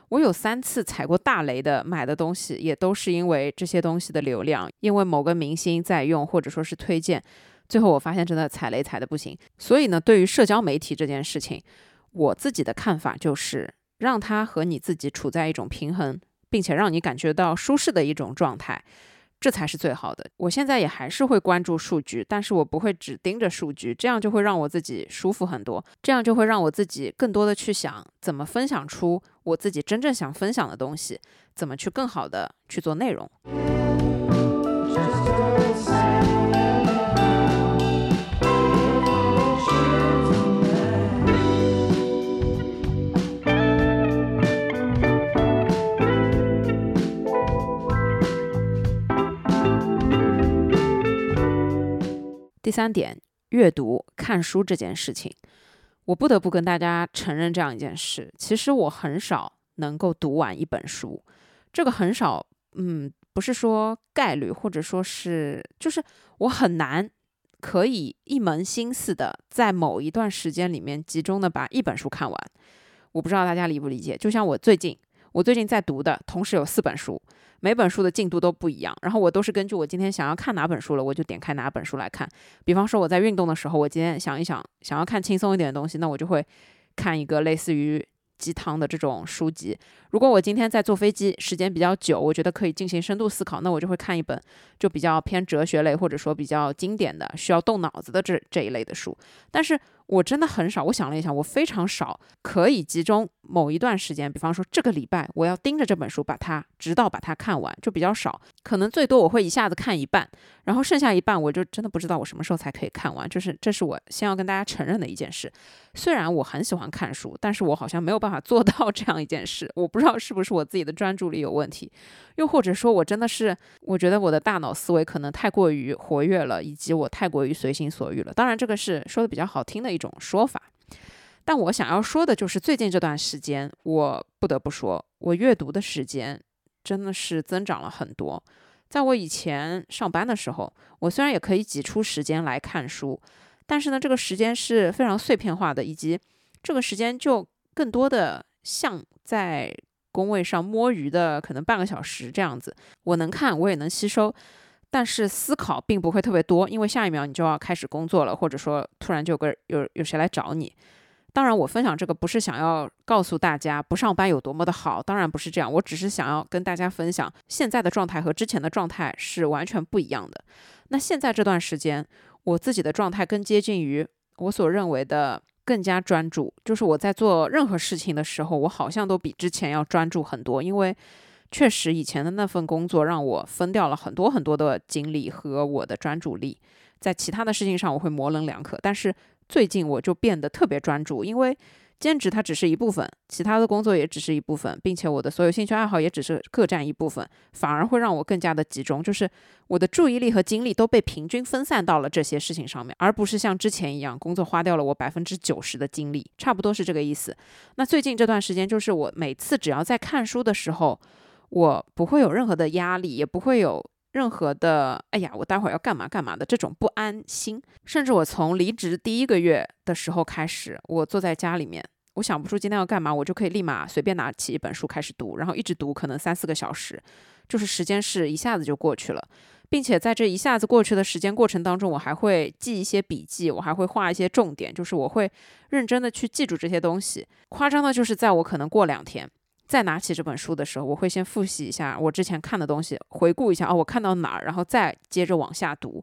我有三次踩过大雷的买的东西，也都是因为这些东西的流量，因为某个明星在用或者说是推荐，最后我发现真的踩雷踩的不行。所以呢，对于社交媒体这件事情，我自己的看法就是让它和你自己处在一种平衡，并且让你感觉到舒适的一种状态。这才是最好的。我现在也还是会关注数据，但是我不会只盯着数据，这样就会让我自己舒服很多，这样就会让我自己更多的去想怎么分享出我自己真正想分享的东西，怎么去更好的去做内容。第三点，阅读、看书这件事情，我不得不跟大家承认这样一件事：，其实我很少能够读完一本书。这个很少，嗯，不是说概率，或者说是，就是我很难可以一门心思的在某一段时间里面集中的把一本书看完。我不知道大家理不理解。就像我最近，我最近在读的，同时有四本书。每本书的进度都不一样，然后我都是根据我今天想要看哪本书了，我就点开哪本书来看。比方说我在运动的时候，我今天想一想，想要看轻松一点的东西，那我就会看一个类似于鸡汤的这种书籍。如果我今天在坐飞机，时间比较久，我觉得可以进行深度思考，那我就会看一本就比较偏哲学类或者说比较经典的需要动脑子的这这一类的书。但是我真的很少，我想了一下，我非常少可以集中某一段时间，比方说这个礼拜我要盯着这本书，把它直到把它看完，就比较少。可能最多我会一下子看一半，然后剩下一半我就真的不知道我什么时候才可以看完。就是这是我先要跟大家承认的一件事。虽然我很喜欢看书，但是我好像没有办法做到 这样一件事。我不知道是不是我自己的专注力有问题，又或者说我真的是我觉得我的大脑思维可能太过于活跃了，以及我太过于随心所欲了。当然，这个是说的比较好听的。一种说法，但我想要说的就是，最近这段时间，我不得不说，我阅读的时间真的是增长了很多。在我以前上班的时候，我虽然也可以挤出时间来看书，但是呢，这个时间是非常碎片化的，以及这个时间就更多的像在工位上摸鱼的，可能半个小时这样子，我能看，我也能吸收。但是思考并不会特别多，因为下一秒你就要开始工作了，或者说突然就有个有有谁来找你。当然，我分享这个不是想要告诉大家不上班有多么的好，当然不是这样，我只是想要跟大家分享现在的状态和之前的状态是完全不一样的。那现在这段时间，我自己的状态更接近于我所认为的更加专注，就是我在做任何事情的时候，我好像都比之前要专注很多，因为。确实，以前的那份工作让我分掉了很多很多的精力和我的专注力，在其他的事情上我会模棱两可。但是最近我就变得特别专注，因为兼职它只是一部分，其他的工作也只是一部分，并且我的所有兴趣爱好也只是各占一部分，反而会让我更加的集中，就是我的注意力和精力都被平均分散到了这些事情上面，而不是像之前一样，工作花掉了我百分之九十的精力，差不多是这个意思。那最近这段时间，就是我每次只要在看书的时候。我不会有任何的压力，也不会有任何的“哎呀，我待会儿要干嘛干嘛”的这种不安心。甚至我从离职第一个月的时候开始，我坐在家里面，我想不出今天要干嘛，我就可以立马随便拿起一本书开始读，然后一直读，可能三四个小时，就是时间是一下子就过去了，并且在这一下子过去的时间过程当中，我还会记一些笔记，我还会画一些重点，就是我会认真的去记住这些东西。夸张的就是在我可能过两天。再拿起这本书的时候，我会先复习一下我之前看的东西，回顾一下哦，我看到哪儿，然后再接着往下读。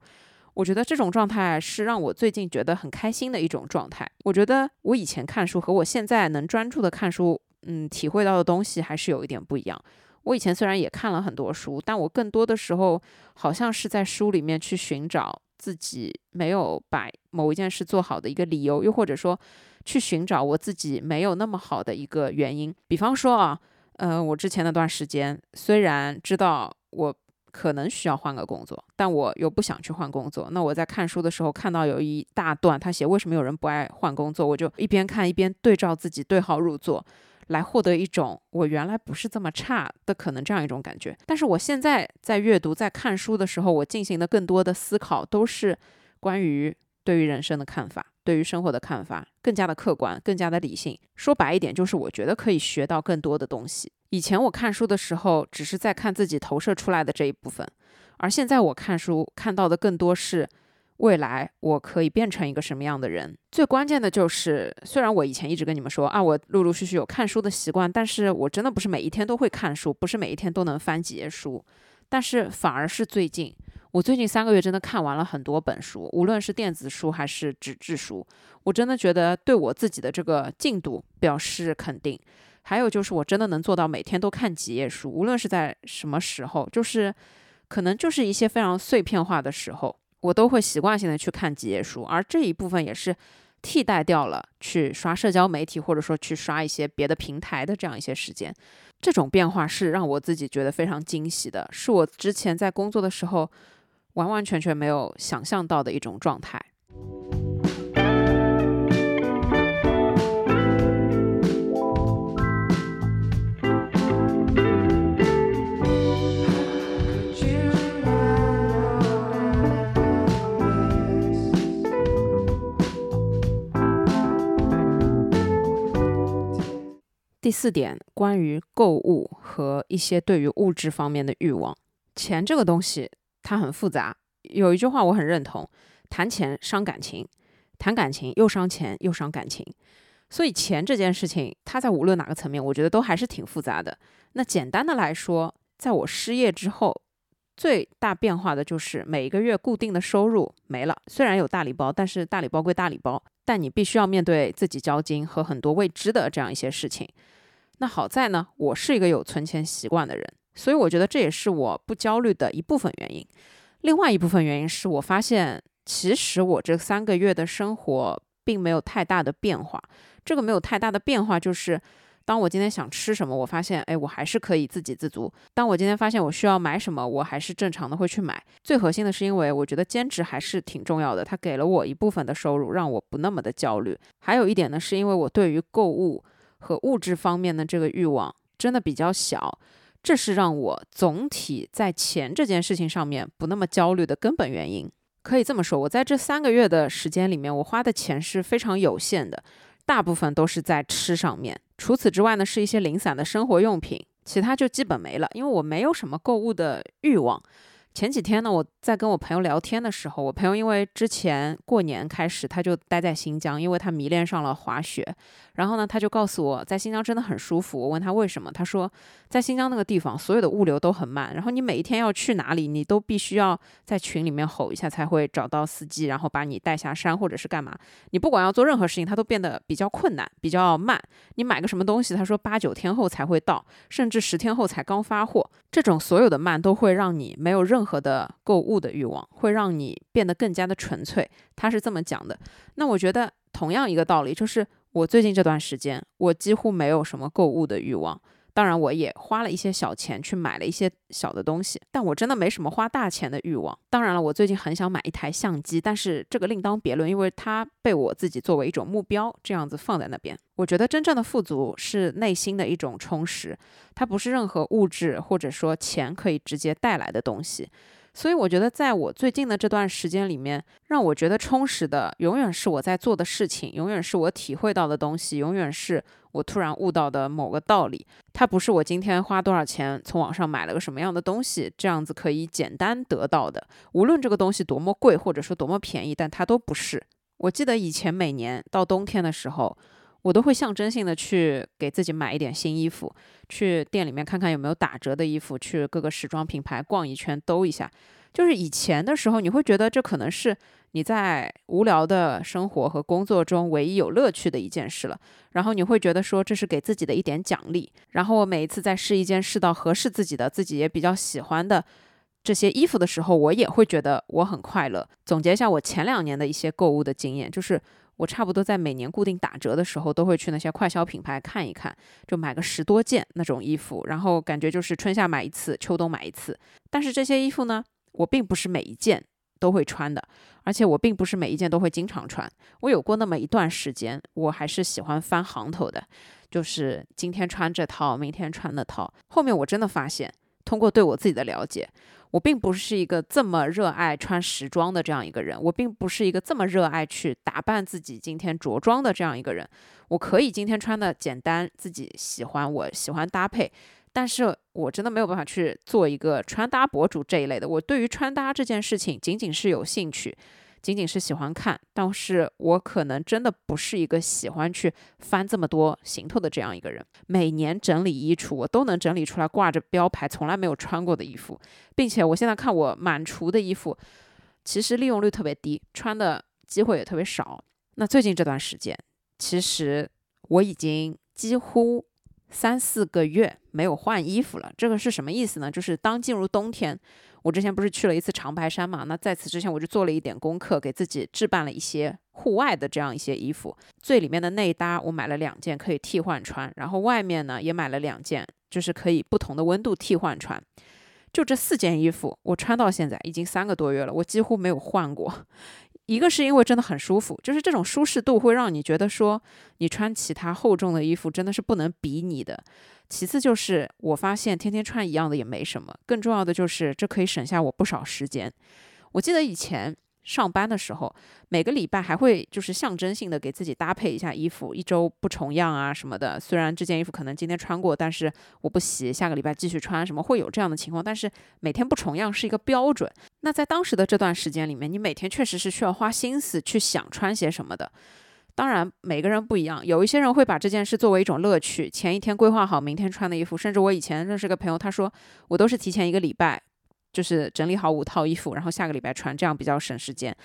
我觉得这种状态是让我最近觉得很开心的一种状态。我觉得我以前看书和我现在能专注的看书，嗯，体会到的东西还是有一点不一样。我以前虽然也看了很多书，但我更多的时候好像是在书里面去寻找自己没有把某一件事做好的一个理由，又或者说。去寻找我自己没有那么好的一个原因，比方说啊，呃，我之前那段时间虽然知道我可能需要换个工作，但我又不想去换工作。那我在看书的时候看到有一大段，他写为什么有人不爱换工作，我就一边看一边对照自己对号入座，来获得一种我原来不是这么差的可能这样一种感觉。但是我现在在阅读在看书的时候，我进行的更多的思考都是关于对于人生的看法。对于生活的看法更加的客观，更加的理性。说白一点，就是我觉得可以学到更多的东西。以前我看书的时候，只是在看自己投射出来的这一部分，而现在我看书看到的更多是未来我可以变成一个什么样的人。最关键的就是，虽然我以前一直跟你们说啊，我陆陆续续有看书的习惯，但是我真的不是每一天都会看书，不是每一天都能翻几页书，但是反而是最近。我最近三个月真的看完了很多本书，无论是电子书还是纸质书，我真的觉得对我自己的这个进度表示肯定。还有就是，我真的能做到每天都看几页书，无论是在什么时候，就是可能就是一些非常碎片化的时候，我都会习惯性的去看几页书，而这一部分也是替代掉了去刷社交媒体或者说去刷一些别的平台的这样一些时间。这种变化是让我自己觉得非常惊喜的，是我之前在工作的时候。完完全全没有想象到的一种状态。第四点，关于购物和一些对于物质方面的欲望，钱这个东西。它很复杂，有一句话我很认同：谈钱伤感情，谈感情又伤钱又伤感情。所以钱这件事情，它在无论哪个层面，我觉得都还是挺复杂的。那简单的来说，在我失业之后，最大变化的就是每个月固定的收入没了。虽然有大礼包，但是大礼包归大礼包，但你必须要面对自己交金和很多未知的这样一些事情。那好在呢，我是一个有存钱习惯的人，所以我觉得这也是我不焦虑的一部分原因。另外一部分原因是我发现，其实我这三个月的生活并没有太大的变化。这个没有太大的变化，就是当我今天想吃什么，我发现，哎，我还是可以自给自足。当我今天发现我需要买什么，我还是正常的会去买。最核心的是，因为我觉得兼职还是挺重要的，它给了我一部分的收入，让我不那么的焦虑。还有一点呢，是因为我对于购物和物质方面的这个欲望真的比较小。这是让我总体在钱这件事情上面不那么焦虑的根本原因。可以这么说，我在这三个月的时间里面，我花的钱是非常有限的，大部分都是在吃上面。除此之外呢，是一些零散的生活用品，其他就基本没了，因为我没有什么购物的欲望。前几天呢，我在跟我朋友聊天的时候，我朋友因为之前过年开始他就待在新疆，因为他迷恋上了滑雪。然后呢，他就告诉我在新疆真的很舒服。我问他为什么，他说在新疆那个地方所有的物流都很慢，然后你每一天要去哪里，你都必须要在群里面吼一下才会找到司机，然后把你带下山或者是干嘛。你不管要做任何事情，它都变得比较困难，比较慢。你买个什么东西，他说八九天后才会到，甚至十天后才刚发货。这种所有的慢都会让你没有任何的购物的欲望，会让你变得更加的纯粹。他是这么讲的。那我觉得同样一个道理就是。我最近这段时间，我几乎没有什么购物的欲望。当然，我也花了一些小钱去买了一些小的东西，但我真的没什么花大钱的欲望。当然了，我最近很想买一台相机，但是这个另当别论，因为它被我自己作为一种目标这样子放在那边。我觉得真正的富足是内心的一种充实，它不是任何物质或者说钱可以直接带来的东西。所以我觉得，在我最近的这段时间里面，让我觉得充实的，永远是我在做的事情，永远是我体会到的东西，永远是我突然悟到的某个道理。它不是我今天花多少钱从网上买了个什么样的东西，这样子可以简单得到的。无论这个东西多么贵，或者说多么便宜，但它都不是。我记得以前每年到冬天的时候。我都会象征性的去给自己买一点新衣服，去店里面看看有没有打折的衣服，去各个时装品牌逛一圈，兜一下。就是以前的时候，你会觉得这可能是你在无聊的生活和工作中唯一有乐趣的一件事了。然后你会觉得说这是给自己的一点奖励。然后我每一次在试一件试到合适自己的、自己也比较喜欢的这些衣服的时候，我也会觉得我很快乐。总结一下我前两年的一些购物的经验，就是。我差不多在每年固定打折的时候，都会去那些快消品牌看一看，就买个十多件那种衣服，然后感觉就是春夏买一次，秋冬买一次。但是这些衣服呢，我并不是每一件都会穿的，而且我并不是每一件都会经常穿。我有过那么一段时间，我还是喜欢翻行头的，就是今天穿这套，明天穿那套。后面我真的发现，通过对我自己的了解。我并不是一个这么热爱穿时装的这样一个人，我并不是一个这么热爱去打扮自己、今天着装的这样一个人。我可以今天穿的简单，自己喜欢，我喜欢搭配，但是我真的没有办法去做一个穿搭博主这一类的。我对于穿搭这件事情仅仅是有兴趣。仅仅是喜欢看，但是我可能真的不是一个喜欢去翻这么多行头的这样一个人。每年整理衣橱，我都能整理出来挂着标牌从来没有穿过的衣服，并且我现在看我满橱的衣服，其实利用率特别低，穿的机会也特别少。那最近这段时间，其实我已经几乎三四个月没有换衣服了。这个是什么意思呢？就是当进入冬天。我之前不是去了一次长白山嘛？那在此之前我就做了一点功课，给自己置办了一些户外的这样一些衣服。最里面的内搭我买了两件可以替换穿，然后外面呢也买了两件，就是可以不同的温度替换穿。就这四件衣服，我穿到现在已经三个多月了，我几乎没有换过。一个是因为真的很舒服，就是这种舒适度会让你觉得说你穿其他厚重的衣服真的是不能比拟的。其次就是我发现天天穿一样的也没什么，更重要的就是这可以省下我不少时间。我记得以前上班的时候，每个礼拜还会就是象征性的给自己搭配一下衣服，一周不重样啊什么的。虽然这件衣服可能今天穿过，但是我不洗，下个礼拜继续穿，什么会有这样的情况。但是每天不重样是一个标准。那在当时的这段时间里面，你每天确实是需要花心思去想穿些什么的。当然，每个人不一样。有一些人会把这件事作为一种乐趣，前一天规划好明天穿的衣服。甚至我以前认识个朋友，他说我都是提前一个礼拜就是整理好五套衣服，然后下个礼拜穿，这样比较省时间。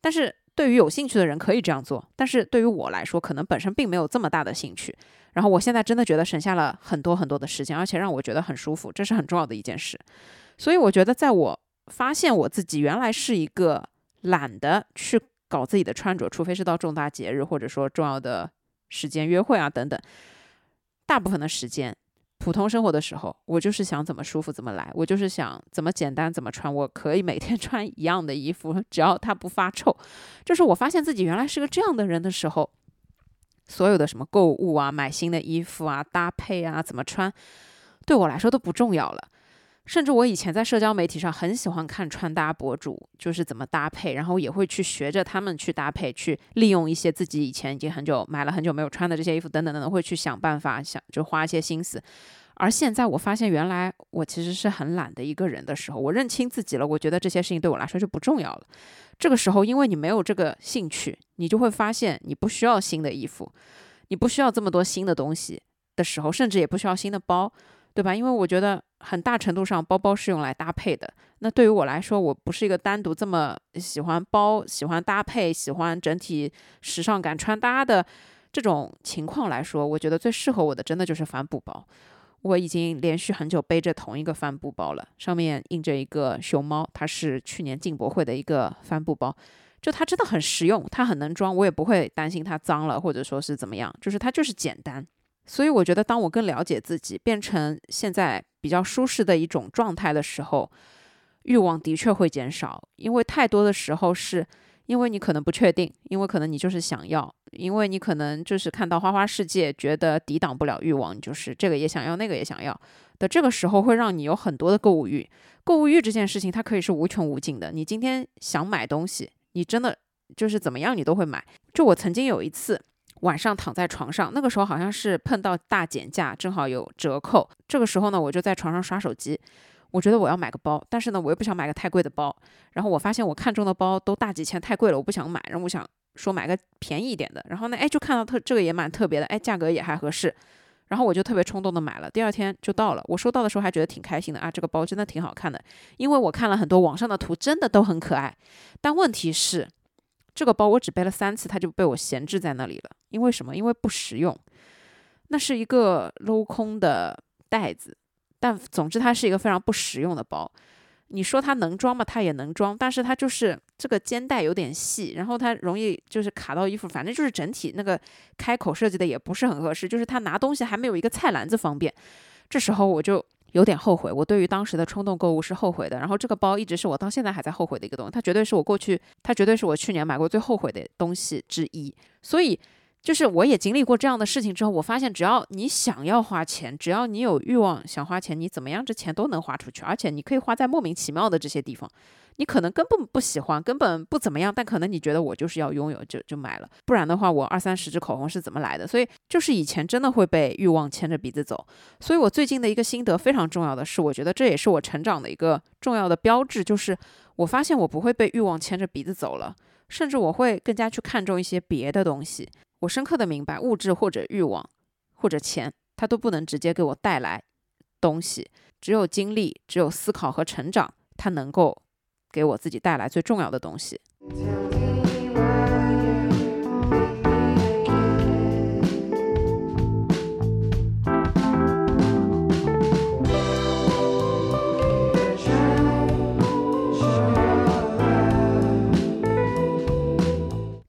但是对于有兴趣的人可以这样做，但是对于我来说，可能本身并没有这么大的兴趣。然后我现在真的觉得省下了很多很多的时间，而且让我觉得很舒服，这是很重要的一件事。所以我觉得，在我发现我自己原来是一个懒得去搞自己的穿着，除非是到重大节日或者说重要的时间约会啊等等，大部分的时间。普通生活的时候，我就是想怎么舒服怎么来，我就是想怎么简单怎么穿，我可以每天 穿一样的衣服，只要它不发臭。就是我发现自己原来是个这样的人的时候，所有的什么购物啊、买新的衣服啊、搭配啊、怎么穿，对我来说都不重要了。甚至我以前在社交媒体上很喜欢看穿搭博主，就是怎么搭配，然后也会去学着他们去搭配，去利用一些自己以前已经很久买了很久没有穿的这些衣服等等等等，会去想办法想就花一些心思。而现在我发现，原来我其实是很懒的一个人的时候，我认清自己了，我觉得这些事情对我来说就不重要了。这个时候，因为你没有这个兴趣，你就会发现你不需要新的衣服，你不需要这么多新的东西的时候，甚至也不需要新的包。对吧？因为我觉得很大程度上，包包是用来搭配的。那对于我来说，我不是一个单独这么喜欢包、喜欢搭配、喜欢整体时尚感穿搭的这种情况来说，我觉得最适合我的真的就是帆布包。我已经连续很久背着同一个帆布包了，上面印着一个熊猫，它是去年进博会的一个帆布包。就它真的很实用，它很能装，我也不会担心它脏了或者说是怎么样，就是它就是简单。所以我觉得，当我更了解自己，变成现在比较舒适的一种状态的时候，欲望的确会减少。因为太多的时候是因为你可能不确定，因为可能你就是想要，因为你可能就是看到花花世界，觉得抵挡不了欲望，就是这个也想要，那个也想要的。这个时候会让你有很多的购物欲。购物欲这件事情，它可以是无穷无尽的。你今天想买东西，你真的就是怎么样，你都会买。就我曾经有一次。晚上躺在床上，那个时候好像是碰到大减价，正好有折扣。这个时候呢，我就在床上刷手机。我觉得我要买个包，但是呢，我又不想买个太贵的包。然后我发现我看中的包都大几千，太贵了，我不想买。然后我想说买个便宜一点的。然后呢，哎，就看到特这个也蛮特别的，哎，价格也还合适。然后我就特别冲动的买了。第二天就到了，我收到的时候还觉得挺开心的啊，这个包真的挺好看的。因为我看了很多网上的图，真的都很可爱。但问题是。这个包我只背了三次，它就被我闲置在那里了。因为什么？因为不实用。那是一个镂空的袋子，但总之它是一个非常不实用的包。你说它能装吗？它也能装，但是它就是这个肩带有点细，然后它容易就是卡到衣服，反正就是整体那个开口设计的也不是很合适，就是它拿东西还没有一个菜篮子方便。这时候我就。有点后悔，我对于当时的冲动购物是后悔的。然后这个包一直是我到现在还在后悔的一个东西，它绝对是我过去，它绝对是我去年买过最后悔的东西之一。所以，就是我也经历过这样的事情之后，我发现只要你想要花钱，只要你有欲望想花钱，你怎么样这钱都能花出去，而且你可以花在莫名其妙的这些地方。你可能根本不喜欢，根本不怎么样，但可能你觉得我就是要拥有，就就买了。不然的话，我二三十支口红是怎么来的？所以就是以前真的会被欲望牵着鼻子走。所以我最近的一个心得非常重要的是，我觉得这也是我成长的一个重要的标志，就是我发现我不会被欲望牵着鼻子走了，甚至我会更加去看重一些别的东西。我深刻的明白，物质或者欲望或者钱，它都不能直接给我带来东西，只有经历，只有思考和成长，它能够。给我自己带来最重要的东西。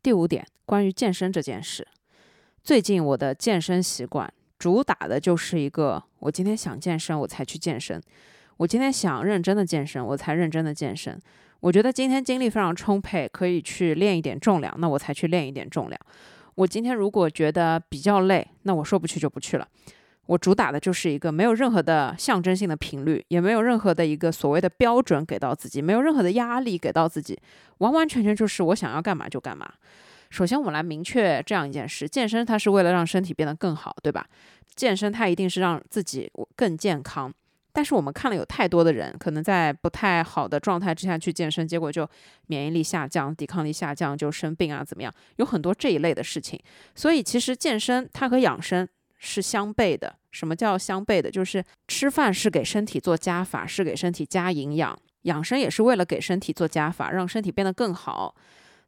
第五点，关于健身这件事，最近我的健身习惯主打的就是一个，我今天想健身，我才去健身。我今天想认真的健身，我才认真的健身。我觉得今天精力非常充沛，可以去练一点重量，那我才去练一点重量。我今天如果觉得比较累，那我说不去就不去了。我主打的就是一个没有任何的象征性的频率，也没有任何的一个所谓的标准给到自己，没有任何的压力给到自己，完完全全就是我想要干嘛就干嘛。首先，我们来明确这样一件事：健身它是为了让身体变得更好，对吧？健身它一定是让自己更健康。但是我们看了有太多的人，可能在不太好的状态之下去健身，结果就免疫力下降、抵抗力下降，就生病啊，怎么样？有很多这一类的事情。所以其实健身它和养生是相悖的。什么叫相悖的？就是吃饭是给身体做加法，是给身体加营养；养生也是为了给身体做加法，让身体变得更好。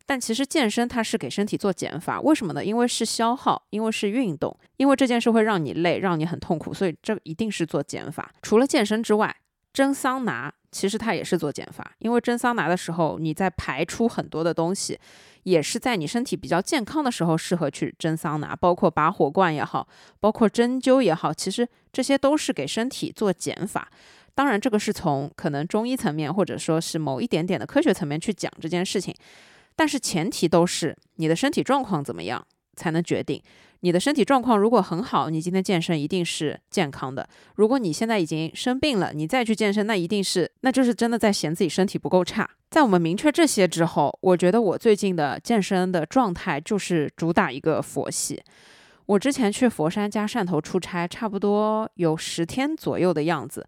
但其实健身它是给身体做减法，为什么呢？因为是消耗，因为是运动，因为这件事会让你累，让你很痛苦，所以这一定是做减法。除了健身之外，蒸桑拿其实它也是做减法，因为蒸桑拿的时候你在排出很多的东西，也是在你身体比较健康的时候适合去蒸桑拿，包括拔火罐也好，包括针灸也好，其实这些都是给身体做减法。当然，这个是从可能中医层面或者说是某一点点的科学层面去讲这件事情。但是前提都是你的身体状况怎么样才能决定。你的身体状况如果很好，你今天健身一定是健康的。如果你现在已经生病了，你再去健身，那一定是那就是真的在嫌自己身体不够差。在我们明确这些之后，我觉得我最近的健身的状态就是主打一个佛系。我之前去佛山加汕头出差，差不多有十天左右的样子。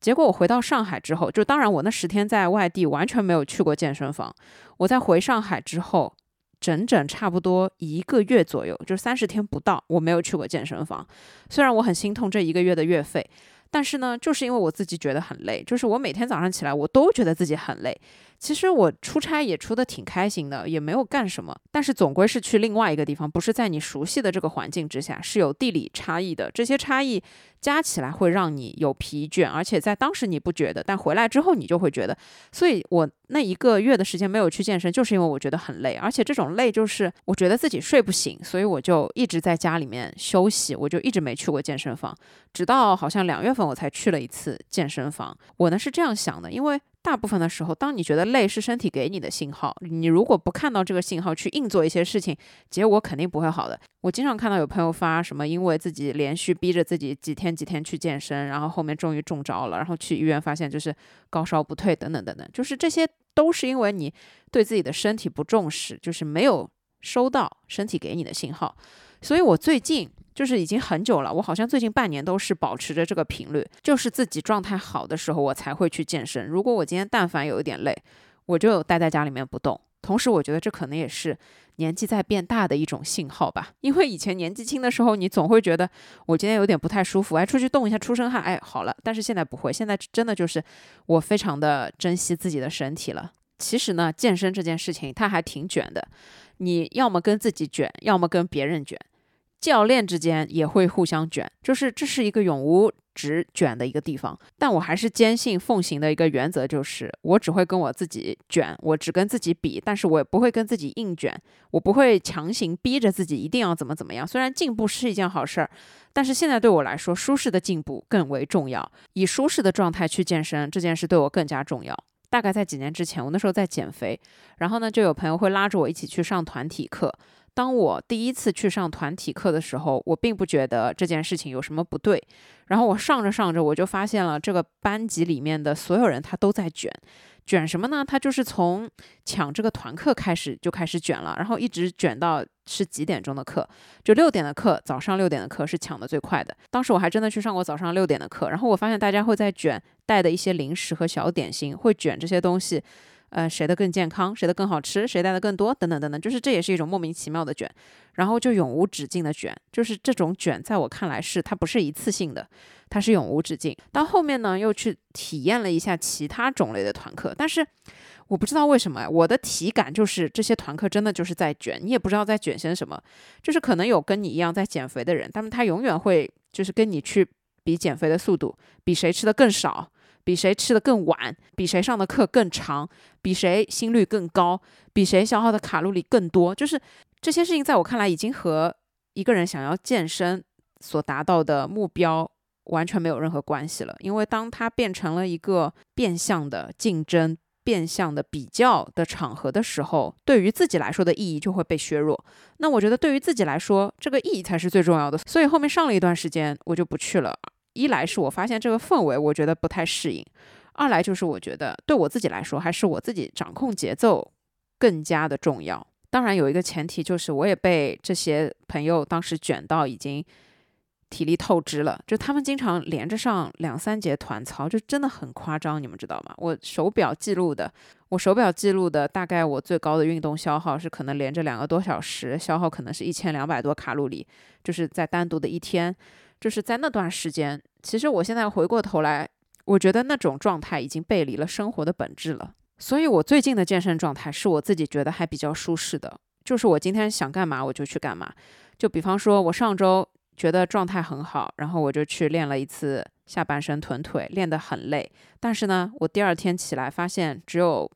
结果我回到上海之后，就当然我那十天在外地完全没有去过健身房。我在回上海之后，整整差不多一个月左右，就三十天不到，我没有去过健身房。虽然我很心痛这一个月的月费，但是呢，就是因为我自己觉得很累，就是我每天早上起来我都觉得自己很累。其实我出差也出的挺开心的，也没有干什么，但是总归是去另外一个地方，不是在你熟悉的这个环境之下，是有地理差异的。这些差异加起来会让你有疲倦，而且在当时你不觉得，但回来之后你就会觉得。所以我那一个月的时间没有去健身，就是因为我觉得很累，而且这种累就是我觉得自己睡不醒，所以我就一直在家里面休息，我就一直没去过健身房，直到好像两月份我才去了一次健身房。我呢是这样想的，因为。大部分的时候，当你觉得累是身体给你的信号，你如果不看到这个信号去硬做一些事情，结果肯定不会好的。我经常看到有朋友发什么，因为自己连续逼着自己几天几天去健身，然后后面终于中招了，然后去医院发现就是高烧不退等等等等，就是这些都是因为你对自己的身体不重视，就是没有收到身体给你的信号。所以我最近。就是已经很久了，我好像最近半年都是保持着这个频率，就是自己状态好的时候我才会去健身。如果我今天但凡有一点累，我就待在家里面不动。同时，我觉得这可能也是年纪在变大的一种信号吧。因为以前年纪轻的时候，你总会觉得我今天有点不太舒服，哎，出去动一下，出身汗，哎，好了。但是现在不会，现在真的就是我非常的珍惜自己的身体了。其实呢，健身这件事情它还挺卷的，你要么跟自己卷，要么跟别人卷。教练之间也会互相卷，就是这是一个永无止卷的一个地方。但我还是坚信奉行的一个原则，就是我只会跟我自己卷，我只跟自己比，但是我也不会跟自己硬卷，我不会强行逼着自己一定要怎么怎么样。虽然进步是一件好事儿，但是现在对我来说，舒适的进步更为重要。以舒适的状态去健身这件事对我更加重要。大概在几年之前，我那时候在减肥，然后呢，就有朋友会拉着我一起去上团体课。当我第一次去上团体课的时候，我并不觉得这件事情有什么不对。然后我上着上着，我就发现了这个班级里面的所有人他都在卷，卷什么呢？他就是从抢这个团课开始就开始卷了，然后一直卷到是几点钟的课，就六点的课，早上六点的课是抢的最快的。当时我还真的去上过早上六点的课，然后我发现大家会在卷带的一些零食和小点心，会卷这些东西。呃，谁的更健康，谁的更好吃，谁带的更多，等等等等，就是这也是一种莫名其妙的卷，然后就永无止境的卷，就是这种卷，在我看来是它不是一次性的，它是永无止境。到后面呢，又去体验了一下其他种类的团课，但是我不知道为什么，我的体感就是这些团课真的就是在卷，你也不知道在卷些什么，就是可能有跟你一样在减肥的人，他们他永远会就是跟你去比减肥的速度，比谁吃的更少。比谁吃的更晚，比谁上的课更长，比谁心率更高，比谁消耗的卡路里更多，就是这些事情，在我看来，已经和一个人想要健身所达到的目标完全没有任何关系了。因为当它变成了一个变相的竞争、变相的比较的场合的时候，对于自己来说的意义就会被削弱。那我觉得，对于自己来说，这个意义才是最重要的。所以后面上了一段时间，我就不去了。一来是我发现这个氛围，我觉得不太适应；二来就是我觉得对我自己来说，还是我自己掌控节奏更加的重要。当然有一个前提，就是我也被这些朋友当时卷到已经体力透支了，就他们经常连着上两三节团操，就真的很夸张，你们知道吗？我手表记录的，我手表记录的大概我最高的运动消耗是可能连着两个多小时，消耗可能是一千两百多卡路里，就是在单独的一天。就是在那段时间，其实我现在回过头来，我觉得那种状态已经背离了生活的本质了。所以，我最近的健身状态是我自己觉得还比较舒适的，就是我今天想干嘛我就去干嘛。就比方说，我上周觉得状态很好，然后我就去练了一次下半身臀腿，练得很累。但是呢，我第二天起来发现只有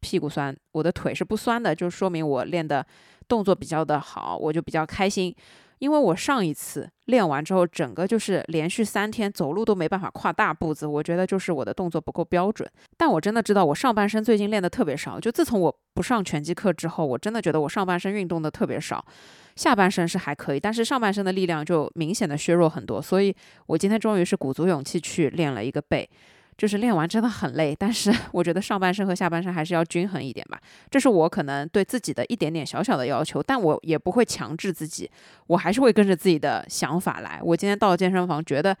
屁股酸，我的腿是不酸的，就说明我练的动作比较的好，我就比较开心。因为我上一次练完之后，整个就是连续三天走路都没办法跨大步子，我觉得就是我的动作不够标准。但我真的知道，我上半身最近练的特别少。就自从我不上拳击课之后，我真的觉得我上半身运动的特别少，下半身是还可以，但是上半身的力量就明显的削弱很多。所以我今天终于是鼓足勇气去练了一个背。就是练完真的很累，但是 我觉得上半身和下半身还是要均衡一点吧。这是我可能对自己的一点点小小的要求，但我也不会强制自己，我还是会跟着自己的想法来。我今天到了健身房，觉得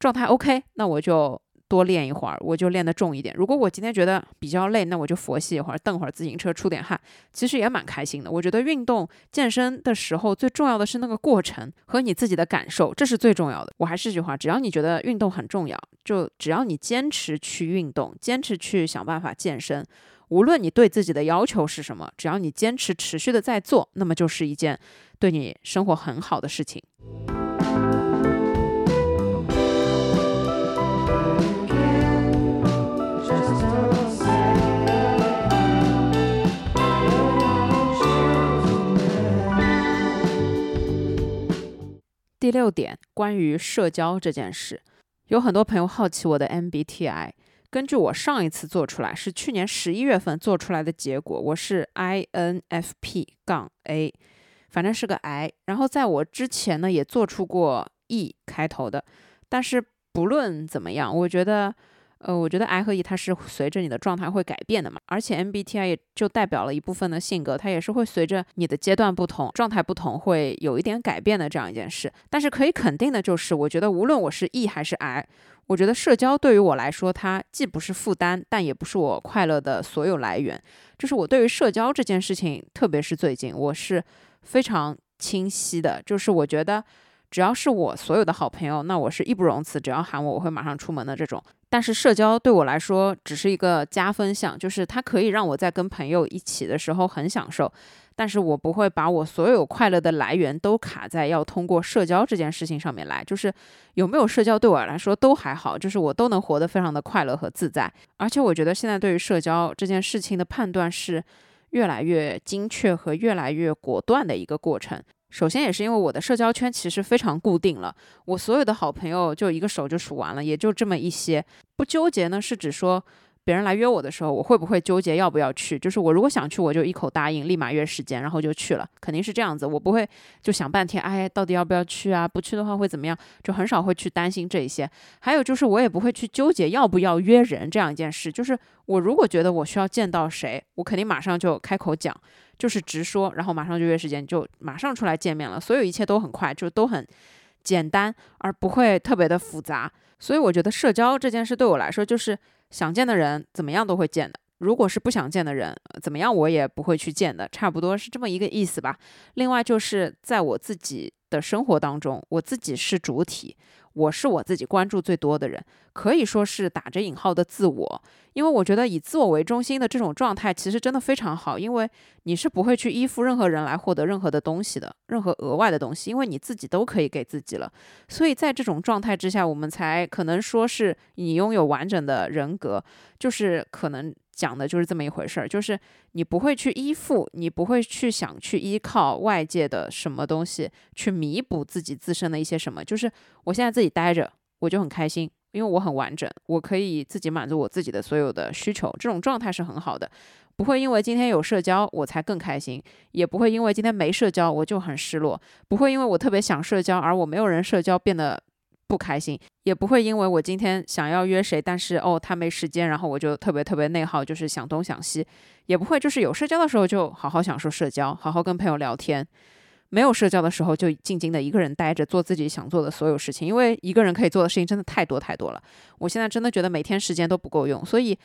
状态 OK，那我就。多练一会儿，我就练得重一点。如果我今天觉得比较累，那我就佛系一会儿，蹬会儿自行车出点汗，其实也蛮开心的。我觉得运动健身的时候，最重要的是那个过程和你自己的感受，这是最重要的。我还是这句话，只要你觉得运动很重要，就只要你坚持去运动，坚持去想办法健身，无论你对自己的要求是什么，只要你坚持持续的在做，那么就是一件对你生活很好的事情。第六点，关于社交这件事，有很多朋友好奇我的 MBTI。根据我上一次做出来是去年十一月份做出来的结果，我是 INFP 杠 A，反正是个 I。然后在我之前呢，也做出过 E 开头的，但是不论怎么样，我觉得。呃，我觉得 I 和 E 它是随着你的状态会改变的嘛，而且 MBTI 也就代表了一部分的性格，它也是会随着你的阶段不同、状态不同，会有一点改变的这样一件事。但是可以肯定的就是，我觉得无论我是 E 还是 I，我觉得社交对于我来说，它既不是负担，但也不是我快乐的所有来源。就是我对于社交这件事情，特别是最近，我是非常清晰的，就是我觉得。只要是我所有的好朋友，那我是义不容辞，只要喊我，我会马上出门的这种。但是社交对我来说只是一个加分项，就是它可以让我在跟朋友一起的时候很享受，但是我不会把我所有快乐的来源都卡在要通过社交这件事情上面来。就是有没有社交对我来说都还好，就是我都能活得非常的快乐和自在。而且我觉得现在对于社交这件事情的判断是越来越精确和越来越果断的一个过程。首先也是因为我的社交圈其实非常固定了，我所有的好朋友就一个手就数完了，也就这么一些。不纠结呢，是指说别人来约我的时候，我会不会纠结要不要去？就是我如果想去，我就一口答应，立马约时间，然后就去了，肯定是这样子。我不会就想半天，哎，到底要不要去啊？不去的话会怎么样？就很少会去担心这一些。还有就是我也不会去纠结要不要约人这样一件事。就是我如果觉得我需要见到谁，我肯定马上就开口讲。就是直说，然后马上就约时间，就马上出来见面了。所有一切都很快，就都很简单，而不会特别的复杂。所以我觉得社交这件事对我来说，就是想见的人怎么样都会见的。如果是不想见的人，怎么样我也不会去见的，差不多是这么一个意思吧。另外就是在我自己的生活当中，我自己是主体。我是我自己关注最多的人，可以说是打着引号的自我，因为我觉得以自我为中心的这种状态其实真的非常好，因为你是不会去依附任何人来获得任何的东西的，任何额外的东西，因为你自己都可以给自己了。所以在这种状态之下，我们才可能说是你拥有完整的人格，就是可能。讲的就是这么一回事儿，就是你不会去依附，你不会去想去依靠外界的什么东西去弥补自己自身的一些什么。就是我现在自己待着，我就很开心，因为我很完整，我可以自己满足我自己的所有的需求，这种状态是很好的。不会因为今天有社交我才更开心，也不会因为今天没社交我就很失落，不会因为我特别想社交而我没有人社交变得。不开心，也不会因为我今天想要约谁，但是哦他没时间，然后我就特别特别内耗，就是想东想西，也不会就是有社交的时候就好好享受社交，好好跟朋友聊天，没有社交的时候就静静的一个人待着做自己想做的所有事情，因为一个人可以做的事情真的太多太多了，我现在真的觉得每天时间都不够用，所以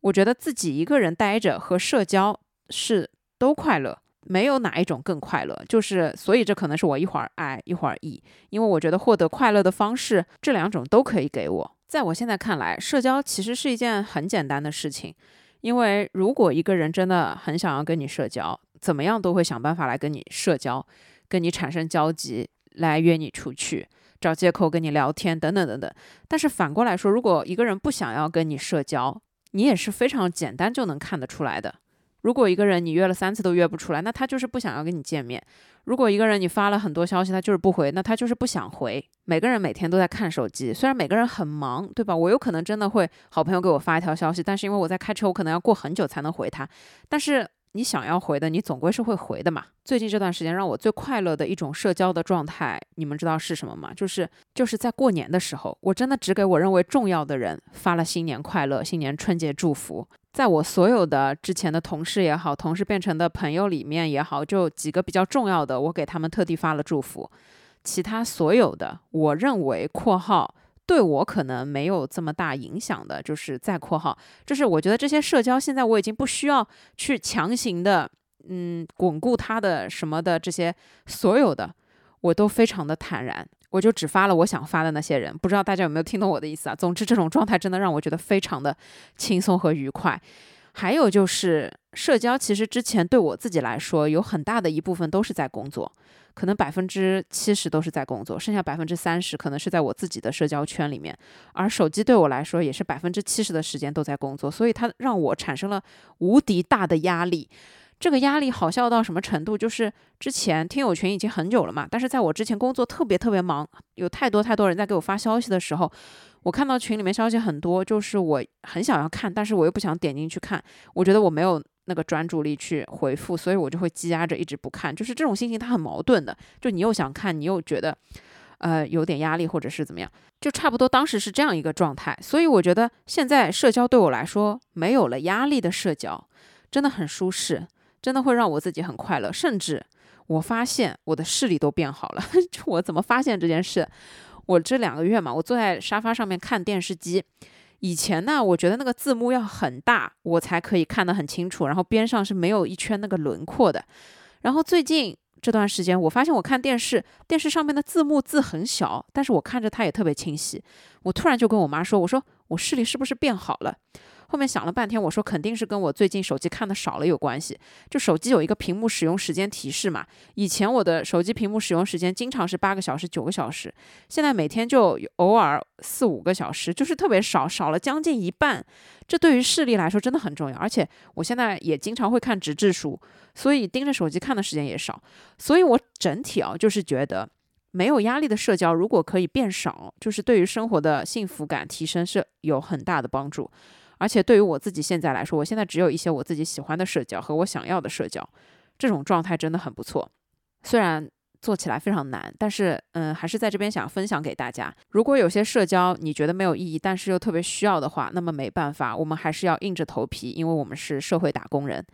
我觉得自己一个人待着和社交是都快乐。没有哪一种更快乐，就是所以这可能是我一会儿爱一会儿抑，因为我觉得获得快乐的方式这两种都可以给我。在我现在看来，社交其实是一件很简单的事情，因为如果一个人真的很想要跟你社交，怎么样都会想办法来跟你社交，跟你产生交集，来约你出去，找借口跟你聊天等等等等。但是反过来说，如果一个人不想要跟你社交，你也是非常简单就能看得出来的。如果一个人你约了三次都约不出来，那他就是不想要跟你见面。如果一个人你发了很多消息，他就是不回，那他就是不想回。每个人每天都在看手机，虽然每个人很忙，对吧？我有可能真的会好朋友给我发一条消息，但是因为我在开车，我可能要过很久才能回他。但是你想要回的，你总归是会回的嘛。最近这段时间让我最快乐的一种社交的状态，你们知道是什么吗？就是就是在过年的时候，我真的只给我认为重要的人发了新年快乐、新年春节祝福。在我所有的之前的同事也好，同事变成的朋友里面也好，就几个比较重要的，我给他们特地发了祝福。其他所有的，我认为（括号）对我可能没有这么大影响的，就是再（括号），就是我觉得这些社交现在我已经不需要去强行的，嗯，巩固他的什么的这些所有的，我都非常的坦然。我就只发了我想发的那些人，不知道大家有没有听懂我的意思啊？总之，这种状态真的让我觉得非常的轻松和愉快。还有就是社交，其实之前对我自己来说，有很大的一部分都是在工作，可能百分之七十都是在工作，剩下百分之三十可能是在我自己的社交圈里面。而手机对我来说，也是百分之七十的时间都在工作，所以它让我产生了无敌大的压力。这个压力好笑到什么程度？就是之前听友群已经很久了嘛，但是在我之前工作特别特别忙，有太多太多人在给我发消息的时候，我看到群里面消息很多，就是我很想要看，但是我又不想点进去看，我觉得我没有那个专注力去回复，所以我就会积压着一直不看。就是这种心情它很矛盾的，就你又想看，你又觉得呃有点压力或者是怎么样，就差不多当时是这样一个状态。所以我觉得现在社交对我来说没有了压力的社交，真的很舒适。真的会让我自己很快乐，甚至我发现我的视力都变好了。就我怎么发现这件事？我这两个月嘛，我坐在沙发上面看电视机。以前呢，我觉得那个字幕要很大，我才可以看得很清楚，然后边上是没有一圈那个轮廓的。然后最近这段时间，我发现我看电视，电视上面的字幕字很小，但是我看着它也特别清晰。我突然就跟我妈说：“我说我视力是不是变好了？”后面想了半天，我说肯定是跟我最近手机看的少了有关系。就手机有一个屏幕使用时间提示嘛，以前我的手机屏幕使用时间经常是八个小时、九个小时，现在每天就偶尔四五个小时，就是特别少，少了将近一半。这对于视力来说真的很重要。而且我现在也经常会看纸质书，所以盯着手机看的时间也少。所以我整体啊，就是觉得没有压力的社交如果可以变少，就是对于生活的幸福感提升是有很大的帮助。而且对于我自己现在来说，我现在只有一些我自己喜欢的社交和我想要的社交，这种状态真的很不错。虽然做起来非常难，但是嗯，还是在这边想分享给大家。如果有些社交你觉得没有意义，但是又特别需要的话，那么没办法，我们还是要硬着头皮，因为我们是社会打工人。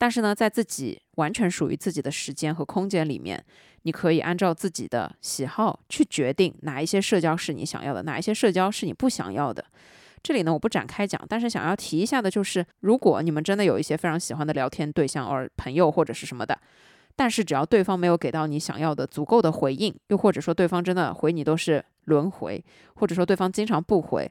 但是呢，在自己完全属于自己的时间和空间里面，你可以按照自己的喜好去决定哪一些社交是你想要的，哪一些社交是你不想要的。这里呢，我不展开讲，但是想要提一下的就是，如果你们真的有一些非常喜欢的聊天对象，或朋友或者是什么的，但是只要对方没有给到你想要的足够的回应，又或者说对方真的回你都是轮回，或者说对方经常不回，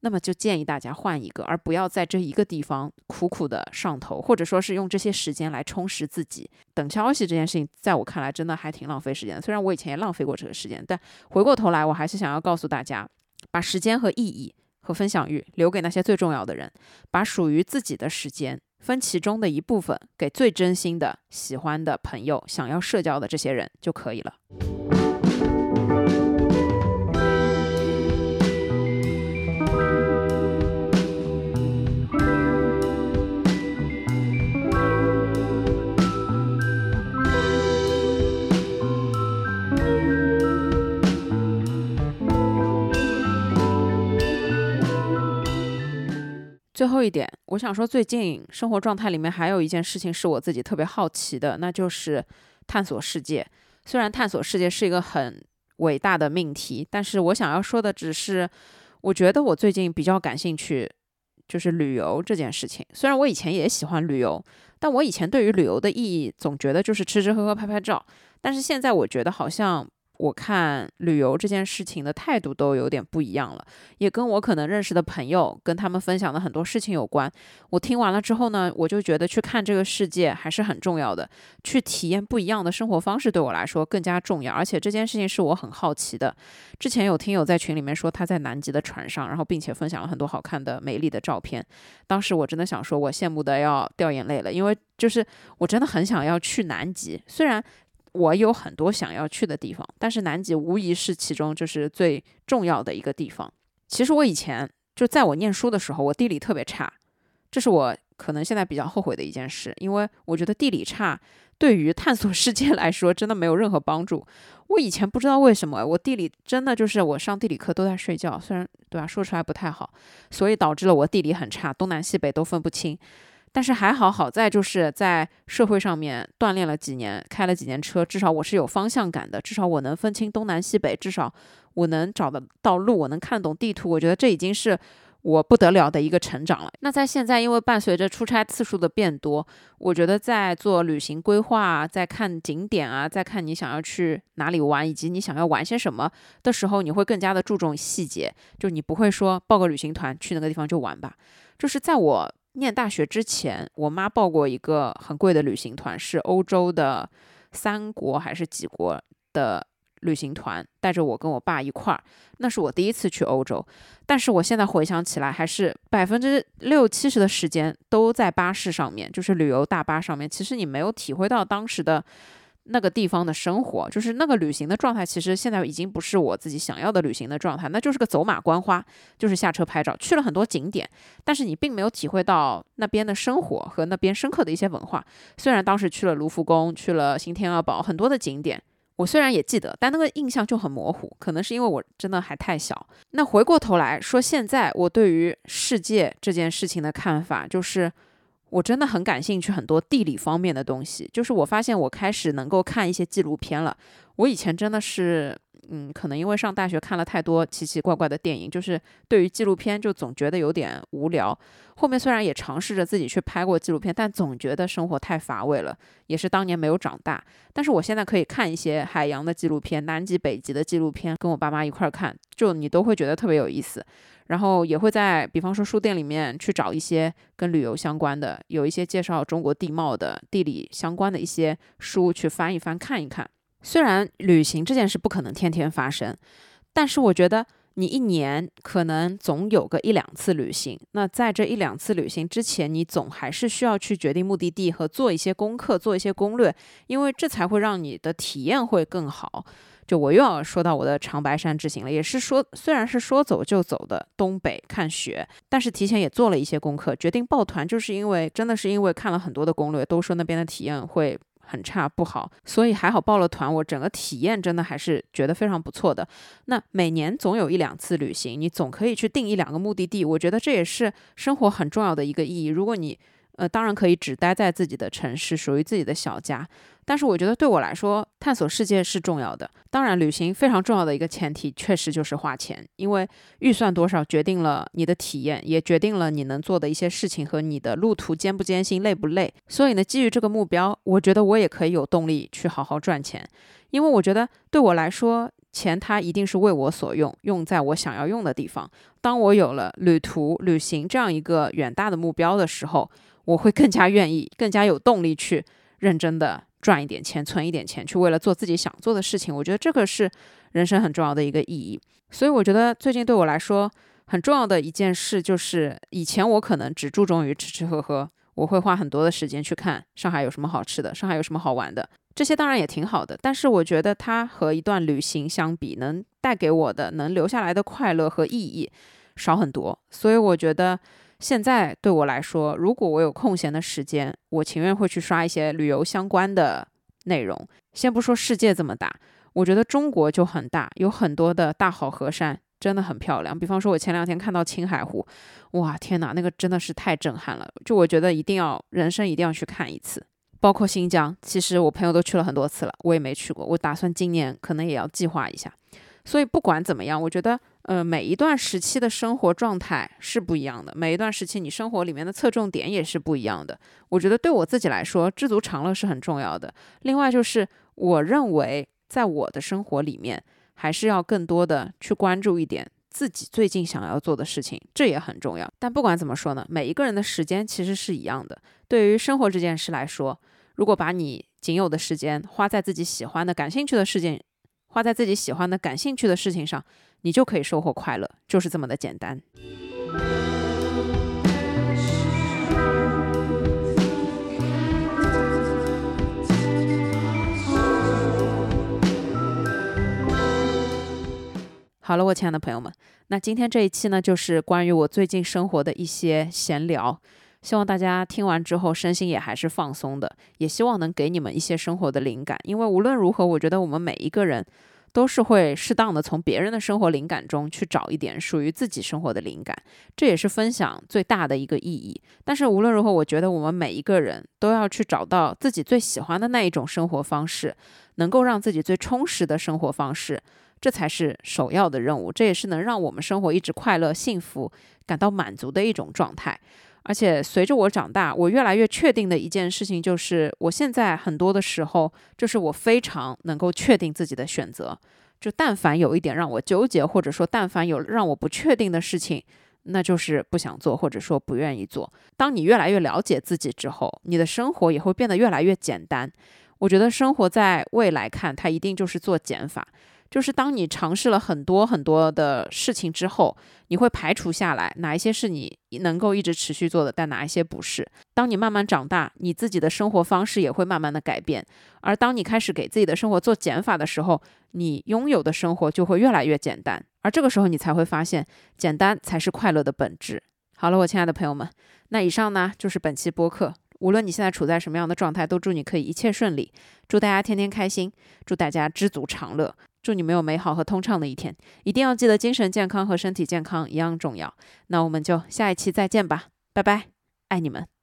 那么就建议大家换一个，而不要在这一个地方苦苦的上头，或者说是用这些时间来充实自己。等消息这件事情，在我看来真的还挺浪费时间的。虽然我以前也浪费过这个时间，但回过头来，我还是想要告诉大家，把时间和意义。和分享欲留给那些最重要的人，把属于自己的时间分其中的一部分给最真心的、喜欢的朋友、想要社交的这些人就可以了。最后一点，我想说，最近生活状态里面还有一件事情是我自己特别好奇的，那就是探索世界。虽然探索世界是一个很伟大的命题，但是我想要说的只是，我觉得我最近比较感兴趣，就是旅游这件事情。虽然我以前也喜欢旅游，但我以前对于旅游的意义，总觉得就是吃吃喝喝、拍拍照。但是现在我觉得好像。我看旅游这件事情的态度都有点不一样了，也跟我可能认识的朋友跟他们分享的很多事情有关。我听完了之后呢，我就觉得去看这个世界还是很重要的，去体验不一样的生活方式对我来说更加重要。而且这件事情是我很好奇的。之前有听友在群里面说他在南极的船上，然后并且分享了很多好看的、美丽的照片。当时我真的想说，我羡慕的要掉眼泪了，因为就是我真的很想要去南极，虽然。我有很多想要去的地方，但是南极无疑是其中就是最重要的一个地方。其实我以前就在我念书的时候，我地理特别差，这是我可能现在比较后悔的一件事，因为我觉得地理差对于探索世界来说真的没有任何帮助。我以前不知道为什么我地理真的就是我上地理课都在睡觉，虽然对吧说出来不太好，所以导致了我地理很差，东南西北都分不清。但是还好，好在就是在社会上面锻炼了几年，开了几年车，至少我是有方向感的，至少我能分清东南西北，至少我能找得到路，我能看懂地图。我觉得这已经是我不得了的一个成长了。那在现在，因为伴随着出差次数的变多，我觉得在做旅行规划，在看景点啊，在看你想要去哪里玩，以及你想要玩些什么的时候，你会更加的注重细节，就你不会说报个旅行团去那个地方就玩吧，就是在我。念大学之前，我妈报过一个很贵的旅行团，是欧洲的三国还是几国的旅行团，带着我跟我爸一块儿。那是我第一次去欧洲，但是我现在回想起来，还是百分之六七十的时间都在巴士上面，就是旅游大巴上面。其实你没有体会到当时的。那个地方的生活，就是那个旅行的状态，其实现在已经不是我自己想要的旅行的状态，那就是个走马观花，就是下车拍照，去了很多景点，但是你并没有体会到那边的生活和那边深刻的一些文化。虽然当时去了卢浮宫，去了新天鹅堡，很多的景点，我虽然也记得，但那个印象就很模糊，可能是因为我真的还太小。那回过头来说，现在我对于世界这件事情的看法就是。我真的很感兴趣很多地理方面的东西，就是我发现我开始能够看一些纪录片了。我以前真的是，嗯，可能因为上大学看了太多奇奇怪怪的电影，就是对于纪录片就总觉得有点无聊。后面虽然也尝试着自己去拍过纪录片，但总觉得生活太乏味了，也是当年没有长大。但是我现在可以看一些海洋的纪录片、南极、北极的纪录片，跟我爸妈一块儿看，就你都会觉得特别有意思。然后也会在，比方说书店里面去找一些跟旅游相关的，有一些介绍中国地貌的、地理相关的一些书去翻一翻、看一看。虽然旅行这件事不可能天天发生，但是我觉得你一年可能总有个一两次旅行。那在这一两次旅行之前，你总还是需要去决定目的地和做一些功课、做一些攻略，因为这才会让你的体验会更好。就我又要说到我的长白山之行了，也是说，虽然是说走就走的东北看雪，但是提前也做了一些功课，决定抱团，就是因为真的是因为看了很多的攻略，都说那边的体验会很差不好，所以还好报了团，我整个体验真的还是觉得非常不错的。那每年总有一两次旅行，你总可以去定一两个目的地，我觉得这也是生活很重要的一个意义。如果你呃，当然可以只待在自己的城市，属于自己的小家。但是我觉得对我来说，探索世界是重要的。当然，旅行非常重要的一个前提，确实就是花钱，因为预算多少决定了你的体验，也决定了你能做的一些事情和你的路途艰不艰辛、累不累。所以呢，基于这个目标，我觉得我也可以有动力去好好赚钱，因为我觉得对我来说，钱它一定是为我所用，用在我想要用的地方。当我有了旅途、旅行这样一个远大的目标的时候，我会更加愿意、更加有动力去认真的。赚一点钱，存一点钱，去为了做自己想做的事情。我觉得这个是人生很重要的一个意义。所以我觉得最近对我来说很重要的一件事，就是以前我可能只注重于吃吃喝喝，我会花很多的时间去看上海有什么好吃的，上海有什么好玩的。这些当然也挺好的，但是我觉得它和一段旅行相比，能带给我的、能留下来的快乐和意义少很多。所以我觉得。现在对我来说，如果我有空闲的时间，我情愿会去刷一些旅游相关的内容。先不说世界这么大，我觉得中国就很大，有很多的大好河山，真的很漂亮。比方说，我前两天看到青海湖，哇，天哪，那个真的是太震撼了。就我觉得一定要人生一定要去看一次。包括新疆，其实我朋友都去了很多次了，我也没去过，我打算今年可能也要计划一下。所以不管怎么样，我觉得。呃，每一段时期的生活状态是不一样的，每一段时期你生活里面的侧重点也是不一样的。我觉得对我自己来说，知足常乐是很重要的。另外就是，我认为在我的生活里面，还是要更多的去关注一点自己最近想要做的事情，这也很重要。但不管怎么说呢，每一个人的时间其实是一样的。对于生活这件事来说，如果把你仅有的时间花在自己喜欢的、感兴趣的事情，花在自己喜欢的、感兴趣的事情上，你就可以收获快乐，就是这么的简单。好了，我亲爱的朋友们，那今天这一期呢，就是关于我最近生活的一些闲聊。希望大家听完之后身心也还是放松的，也希望能给你们一些生活的灵感。因为无论如何，我觉得我们每一个人都是会适当的从别人的生活灵感中去找一点属于自己生活的灵感，这也是分享最大的一个意义。但是无论如何，我觉得我们每一个人都要去找到自己最喜欢的那一种生活方式，能够让自己最充实的生活方式，这才是首要的任务。这也是能让我们生活一直快乐、幸福、感到满足的一种状态。而且随着我长大，我越来越确定的一件事情就是，我现在很多的时候，就是我非常能够确定自己的选择。就但凡有一点让我纠结，或者说但凡有让我不确定的事情，那就是不想做，或者说不愿意做。当你越来越了解自己之后，你的生活也会变得越来越简单。我觉得生活在未来看，它一定就是做减法。就是当你尝试了很多很多的事情之后，你会排除下来哪一些是你能够一直持续做的，但哪一些不是。当你慢慢长大，你自己的生活方式也会慢慢的改变。而当你开始给自己的生活做减法的时候，你拥有的生活就会越来越简单。而这个时候，你才会发现，简单才是快乐的本质。好了，我亲爱的朋友们，那以上呢就是本期播客。无论你现在处在什么样的状态，都祝你可以一切顺利，祝大家天天开心，祝大家知足常乐。祝你们有美好和通畅的一天！一定要记得，精神健康和身体健康一样重要。那我们就下一期再见吧，拜拜，爱你们。